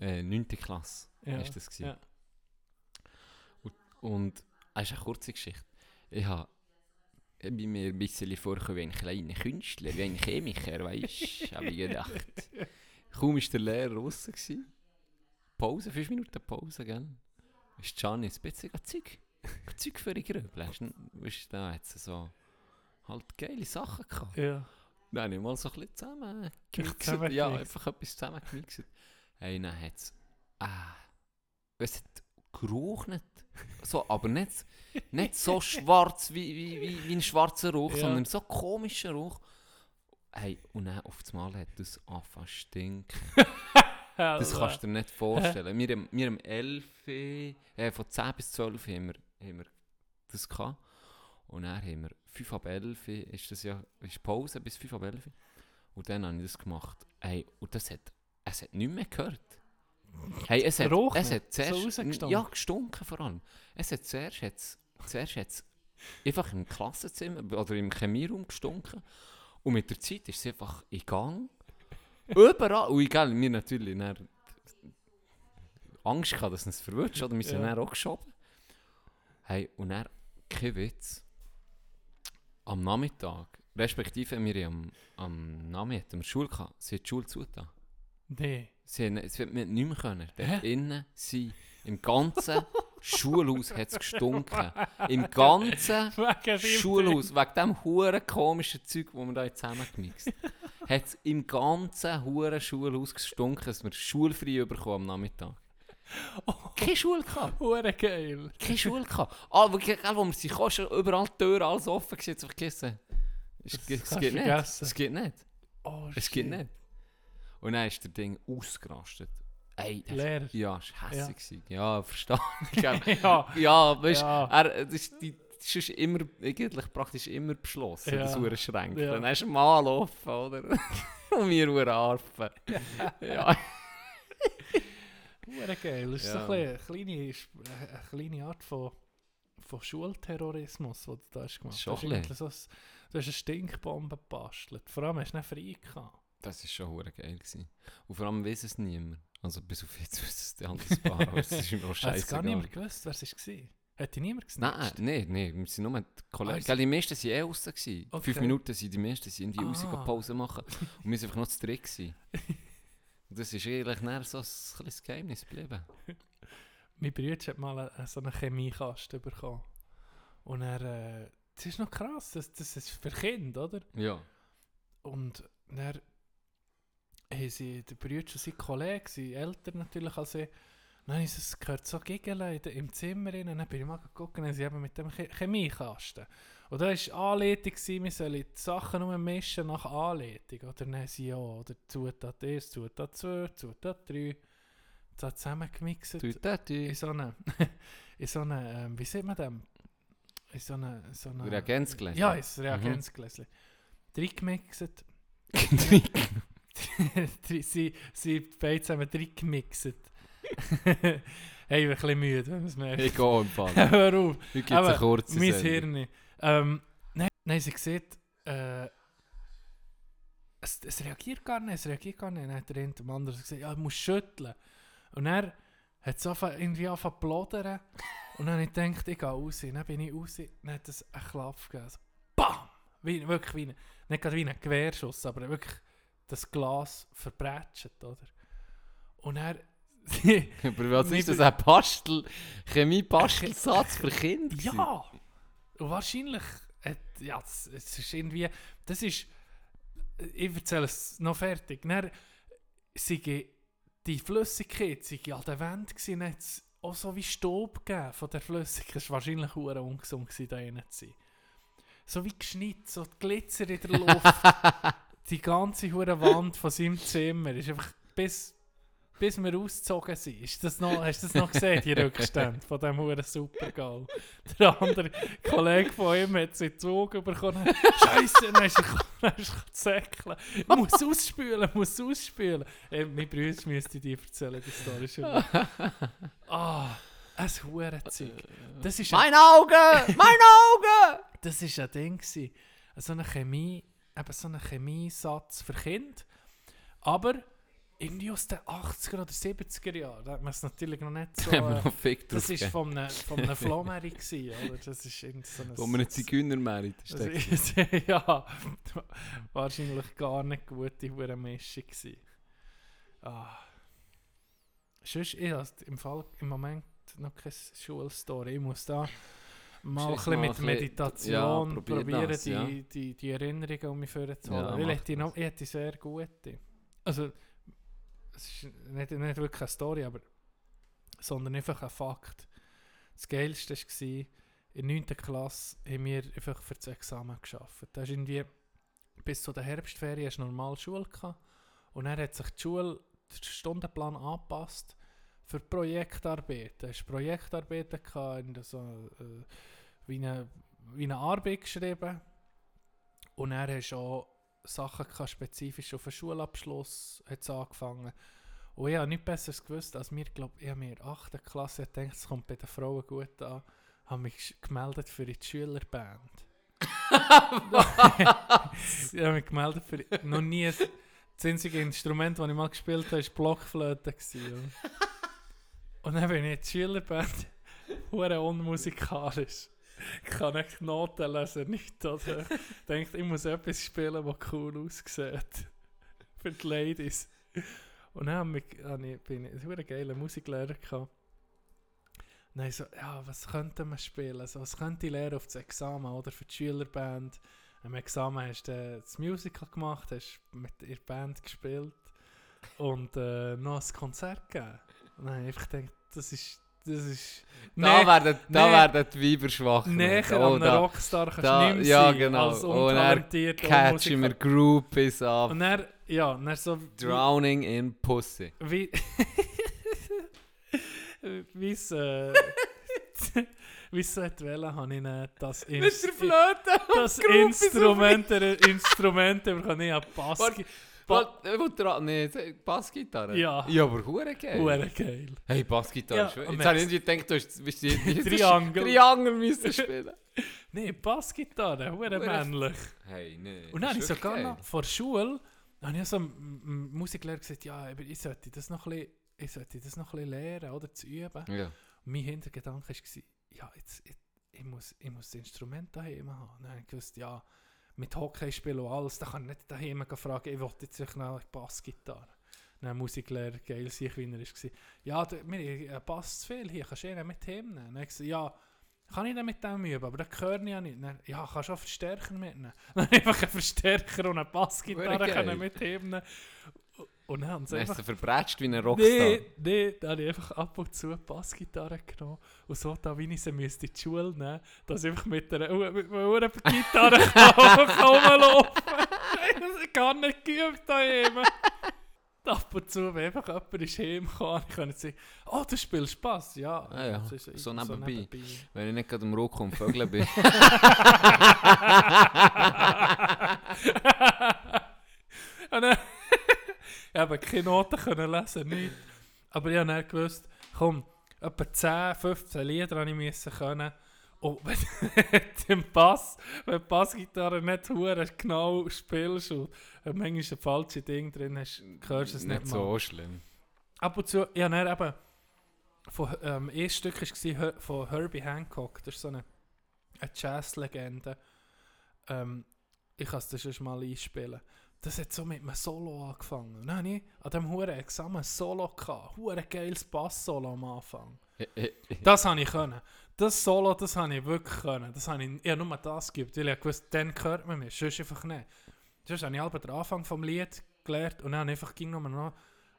Äh, 9. Klasse Ja. ist das gewesen. ja. Und, und es ist eine kurze Geschichte. Ich habe ich bin mir ein bisschen vorgekommen wie ein kleiner Künstler, wie ein Chemiker, weißt du, habe ich gedacht. Kaum war der Lehrer gewesen. Pause, 5 Minuten Pause, gell? Ist Gianni ein bisschen Zeug, Zeug für die Gröbel. Weißt du, da hat sie so halt geile Sachen gehabt. ja. Dann habe ich mal so ein bisschen zusammen Gemixt. Ja, einfach etwas zusammen gemixt. Hey, dann hat es... Ah, es hat gerochen. So, aber nicht, nicht so schwarz wie, wie, wie, wie ein schwarzer Rauch, Ja. sondern so komischer Rauch. Hey, und dann auf einmal hat das angefangen zu stinken. Das kannst du dir nicht vorstellen. Wir haben, wir haben 11, äh, von 10 bis 12 haben wir, haben wir das gehabt. Und dann haben wir 5 ab 11, ist das ja, ist Pause bis 5 ab 11. Und dann habe ich das gemacht. Hey, und das hat, es hat nicht mehr gehört. Hey, es hat, Gerochen? es hat So zuerst, rausgestunken? ja, gestunken vor allem. Es hat zuerst, hat's, zuerst hat's einfach im Klassenzimmer oder im Chemieraum gestunken. Und mit der Zeit ist es einfach in Gang. Überall. Und egal, wir natürlich dann Angst gehabt, dass es verwirrt oder wir sind Ja. dann auch geschoben. Hey, und dann, kein Witz, am Nachmittag, respektive wir am, am Nachmittag wir Schule gehabt, sie hat die Schule zugetan. Nee. Sie haben, sie hat nicht mehr können. Dort Hä? innen sie im ganzen Schulhaus hat es gestunken. Im ganzen Wegen Schulhaus, wegen dem huren komischen Zeug, das wir da jetzt zusammengemixt hat es im ganzen huren Schulhaus gestunken, dass wir schulfrei bekommen am Nachmittag. Keine Schule gehabt. Hure geil. Keine Schule gehabt. Ah, wo, wir sind, schon überall die Türen, alles offen gewesen, jetzt vergessen. Es, es, geht nicht. Es geht nicht. Oh, Es geht nicht. Und dann ist der Ding ausgerastet. Ey, das- Lehrer. Ja, es war hässlich. Ja, ja verstehe ich. Ja. ja, weißt Ja. er, das ist, die, das ist immer, eigentlich praktisch immer beschlossen, Ja. das hure Schränkchen. Ja. Dann hast du mal offen, oder? Und wir hure Arfen. ja. Hure geil. Das ist Ja. so ein eine kleine, Sp- eine kleine Art von, von Schulterrorismus, den du da hast gemacht Schon hast. ein irgendwie so ein- Du hast eine Stinkbombe gebastelt. Vor allem hast du nicht frei gehabt. Das war schon geil. Gewesen. Und vor allem weiß es niemand. Also bis auf jetzt wissen es die anderen Paar, aber es ist immer noch Hast du gar niemand gewusst, wer es war? Hätte niemand Nein, gesnitcht? nein, nein, wir sind nur die Kollegen. Also- die meisten waren eh gewesen. Okay. Fünf Minuten sind die meisten sind raus Ah. Pause machen. Und wir waren einfach noch zu dritt. gewesen. Und das ist eigentlich näher so ein kleines Geheimnis geblieben. Mein Bruder hat mal so einen Chemiekasten bekommen. Und er, äh, das ist noch krass, das, das ist für Kinder, oder? Ja. Und dann haben sie, der Bruder und sein Kollege, seine Eltern natürlich als ich, dann sie es gehört so der- im Zimmer rein, und dann bin ich mal geguckt, dann haben sie eben mit dem Che- Chemiekasten. Und da war Anleitung, wir sollen die Sachen nur mischen nach Anleitung. Oder dann sie ja, oder Zutat 1, Zutat 2, Zutat 3, so zusammengemixt. Du, du. In so eine, in so eine, ähm, wie sieht man dem? In so eine, so eine... Reagenzgläschen? Ja, in ein Reagenzgläschen. Reingemixt. Sie, sie beide zusammen reingemixt. hey, ich bin ein bisschen müde, wenn man es merkt. Ich gehe im Fall. Hör auf. Heute gibt es eine kurze Mein. Hirn. Ähm, nein, nein, sie sieht, äh, es, es reagiert gar nicht, es reagiert gar nicht. Dann hat der eine dem anderen gesagt, ja, du musst schütteln. Und er hat angefangen- irgendwie angefangen zu plodern. Und dann habe ich gedacht, ich gehe raus. Dann bin ich raus, dann hat es einen Klapp gegeben. So, BAM! Wie, wirklich wie ein, nicht gerade wie ein Querschuss, aber wirklich das Glas verbrätscht, oder? Und er... Aber was ist das? Ein Bastel, Chemie-Bastelsatz für Kinder? Ja! Und wahrscheinlich, ja, es, ist irgendwie, das ist, ich erzähle es noch fertig, dann sei die Flüssigkeit sei an der Wand gewesen, hat es auch so wie Staub gegeben von der Flüssigkeit. Es war wahrscheinlich hure ungesund da zu sein. So wie geschnitten, so Glitzer in der Luft. Die ganze hure Wand von seinem Zimmer ist einfach bis bis wir ausgezogen sind. Ist das noch, hast du das noch gesehen, die Rückstände von diesem huren Supergal? Der andere Kollege von ihm hat seinen Zug bekommen. Scheiße, dann ist er zäckeln. Muss ausspülen, muss ausspülen. Ey, mein Bruder müsste die erzählen, die Story schon. Ah, ein Hurenzeug. Das ist ein, Mein Auge! Mein Auge! das ist ein Ding. So eine Chemie, eben so ein Chemiesatz für Kinder. Aber irgendwie aus den 80er oder 70er Jahren. Da hat man es natürlich noch nicht so... Äh, noch Fick das ist gegeben. von einem, von einem oder? Das ist irgend so ein... Wo wir einen Zigeuner ist. Ja, wahrscheinlich gar nicht gute hure Mischung gewesen. Ah. Sonst, ich habe im Fall im Moment noch keine Schulstory. Ich muss da mal ein bisschen mit Meditation ja, probier probieren, das, die, ja. die, die Erinnerungen um mich vorzuholen. Ja, ich, hätte noch, ich hätte sehr gute. Also, es ist nicht, nicht wirklich eine Story, aber sondern einfach ein Fakt. Das Geilste war, in der 9. Klasse haben wir einfach für das Examen geschafft. Da ist irgendwie bis zu der Herbstferien hast normal Schule gehabt. Und dann hat sich die Schule den Stundenplan angepasst für Projektarbeiten. Du hast Projektarbeiten gehabt, in so, äh, wie, eine, wie eine Arbeit geschrieben. Und dann hast auch Sachen gehabt, spezifisch auf den Schulabschluss hat's angefangen. Und ich habe nichts Besseres gewusst, als mir, glaube ich, mir in der 8. Klasse gedacht, es kommt bei den Frauen gut an, habe mich gemeldet für die Schülerband. ich habe mich gemeldet für noch nie, das einzige Instrument, das ich mal gespielt habe, war Blockflöte. Und dann bin ich in die Schülerband, hure unmusikalisch. Ich kann nicht Noten lesen, nicht, oder? Ich denke, ich muss etwas spielen, das cool aussieht. Für die Ladies. Und dann hab ich, hab ich, bin ich einen geilen Musiklehrer gehabt. Dann so, ja, was könnte man spielen? Also, was könnte ich lernen auf das Examen oder für die Schülerband? Am Examen hast du das Musical gemacht, hast mit ihrer Band gespielt und äh, noch ein Konzert gegeben. Habe ich gedacht, das ist, das ist... Da werden, da werden die Weiber schwach. Näher Oh, an da Rockstar kannst da- nicht ja, genau. als Und er untalentierter catchen wir Musiker. Groupies ab. Und dann, ja, dann so... wie- Drowning in Pussy. Wie. wie es. Äh, wie es wählen, habe ich dann das, Ins Flöte! das Instrument, der Instrument bekommen. Ich habe Bass. Warte, Warte, wo dran? Nee, Bassgitarre? Ja. Ja, aber hure geil. Hure geil. Hey, Bassgitarre. Ja, ist- und Jetzt habe ich irgendwie gedacht, du hast bist bist- Triangel. Triangel müssen spielen. Nein, Bassgitarre, hure männlich. Hey, nee. Und dann habe ich sogar wirklich noch vor der Schule habe ich so einem Musiklehrer gesagt, ja, aber ich sollte das noch ein bisschen, ich sollte das noch ein bisschen lernen oder zu üben. geil. Ja. Und mein Hintergedanke war, ja, jetzt, ich, ich, muss, ich muss das Instrument daheim haben. Dann habe ich gewusst, ja, mit Hockey spielen und alles, da kann ich nicht daheim fragen, ich wollte jetzt noch eine Bassgitarre. Dann Musiklehrer, geil, sich wie er war. Ja, wir haben Bass zu viel hier, kannst du ihn mit heimnehmen? Dann gesagt, ja, kann ich dann mit dem üben, aber das höre ich ja nicht. Dann, ja, kannst du auch Verstärker mitnehmen. Dann einfach einen Verstärker und eine Bassgitarre geil. können mit heimnehmen. Und dann haben sie einfach verbrätscht wie ein Rockstar. Nee, nee, da habe ich einfach ab und zu eine Bassgitarre genommen und so, da wie ich sie müsste in die Schule nehmen, dass ich einfach mit einer, mit einer Gitarre rumlaufen kann. Das ist gar nicht geübt daheim. Ab und zu, wenn einfach jemand ist heimgekommen, ich kann sagen, oh, du spielst Bass, ja. Ah ja, Das ist so nebenbei. Wenn ich nicht gerade am Rock und Vögeln bin. Und dann, habe keine Noten können lesen, nicht. Aber ich habe dann gewusst, komm, etwa 10, 15 Lieder habe ich müssen können. Und wenn du Bass, wenn die Bassgitarre nicht hure genau spielst und manchmal ein falsches Ding drin hast, hörst du es nicht, nicht mal. so schlimm. Ab und zu, habe dann eben, von, ähm, ein Stück war von Herbie Hancock, das ist so eine, eine Jazz-Legende. Ähm, ich kann es dir schon mal einspielen. Das hat so mit einem Solo angefangen. Und dann habe ich an diesem huren Examen ein Solo gehabt. Hure geiles Bass-Solo am Anfang. Das habe ich können. Das Solo, das habe ich wirklich können. Das habe ich, ich habe nur das geübt, weil ich wusste, dann hört man mich, sonst einfach nicht. Sonst habe ich halb den Anfang vom Lied gelernt und dann einfach ging noch, noch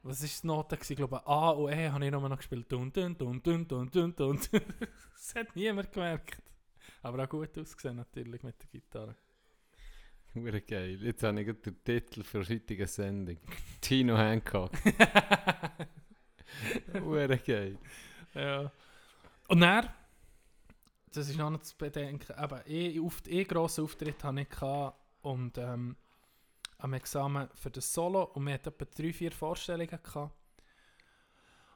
was ist die Note gewesen? Ich glaube A und E habe ich nur noch gespielt. Dun, dun, dun, dun, dun, dun, dun. das hat niemand gemerkt. Aber auch gut ausgesehen natürlich mit der Gitarre. Hure geil. Jetzt habe ich gerade den Titel für die heutige Sendung. Tino Hancock. Hure geil. Ja. Und dann, das ist noch nicht zu bedenken, eben, eh, auf, eh grossen Auftritt hatte ich gehabt und ähm, am Examen für das Solo und wir hatten etwa drei, vier Vorstellungen gehabt.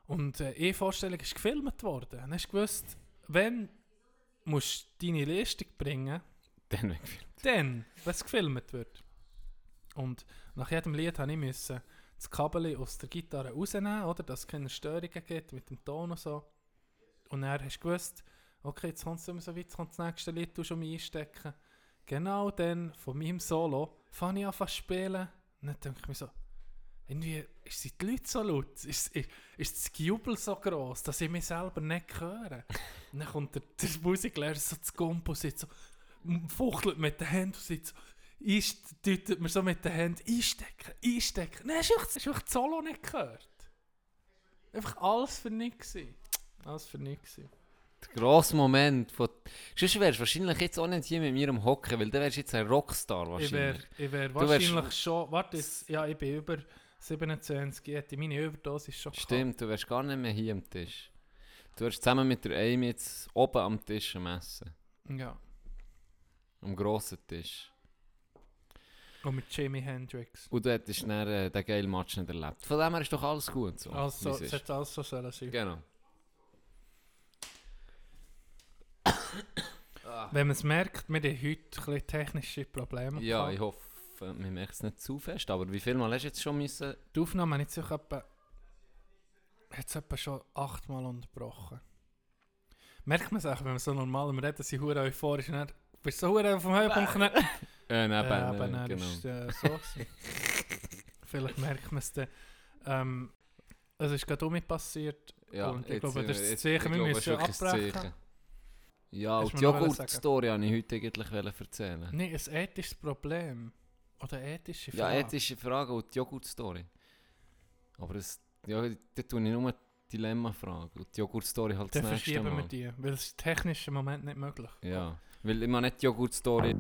Und äh, eine Vorstellung ist gefilmt worden. Dann hast du gewusst, wenn musst du deine Leistung bringen, Dann weggeführt. dann, wenn es gefilmt wird. Und nach jedem Lied musste ich müssen das Kabel aus der Gitarre rausnehmen, oder, dass es keine Störungen gibt mit dem Ton und so. Und dann hast du gewusst, okay, jetzt kommt es immer so weit, jetzt kommt das nächste Lied, du schon einstecken. Genau dann, von meinem Solo, fange ich an zu spielen. Und dann denke ich mir so, irgendwie, sind die Leute so laut? Ist, ist, ist das Jubel so groß, dass ich mich selber nicht höre? Und dann kommt der, der Musiklehrer so zu Gumpo, sitzt so, fuchtelt mit den Händen und sitzt so, einst- deutet mir so mit den Händen, einstecken, einstecken. Nein, hast du einfach- hast du einfach das Solo nicht gehört? Einfach alles für nichts. Alles für nichts. Der grosse Moment von... Sonst wärst du wahrscheinlich jetzt auch nicht hier mit mir am Hocken, weil dann wärst du jetzt ein Rockstar Ich wäre wahrscheinlich. ich wär Du wärst- wahrscheinlich schon, warte, ja, ich bin über 27, ich hätte meine Überdosis schon gehabt. Stimmt, du wärst gar nicht mehr hier am Tisch. Du wärst zusammen mit der Amy jetzt oben am Tisch am Essen. Ja, Am grossen Tisch. und mit Jimi Hendrix. Und du hättest dann äh, den geilen Match nicht erlebt. Von dem her ist doch alles gut so. Also, es hätte alles so sollen sein. Genau. Wenn man es merkt, wir haben heute ein technische Probleme Ja, gehabt. ich hoffe, man merkt es nicht zu fest. Aber wie viel Mal hast du jetzt schon müssen... Die Aufnahme ich sich etwa, hat es etwa schon achtmal unterbrochen. Merkt man es auch, wenn man so normal am Reden sind, hure euphorisch und dann bist du so vom Höhepunkt dann... Äh, nein, Ja, äh, dann genau. ist äh, so. Vielleicht merkt man es dann. Ähm, es ist gerade um mich passiert. Ja, Und ich jetzt glaube, das ist das jetzt- ich wir müssen ist abbrechen. Ja, und die Joghurt-Story wollte ich heute eigentlich erzählen. Nein, ein ethisches Problem. Oder ethische Ja, Frage. ethische Frage und die Joghurt-Story. Aber das, ja, da tue ich nur die Dilemma-Frage. Und die Joghurt-Story halt Dann das nächste verschieben wir Mal. die, weil es technisch im Moment nicht möglich Ja, weil meine nicht die Joghurt-Story...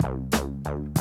Thank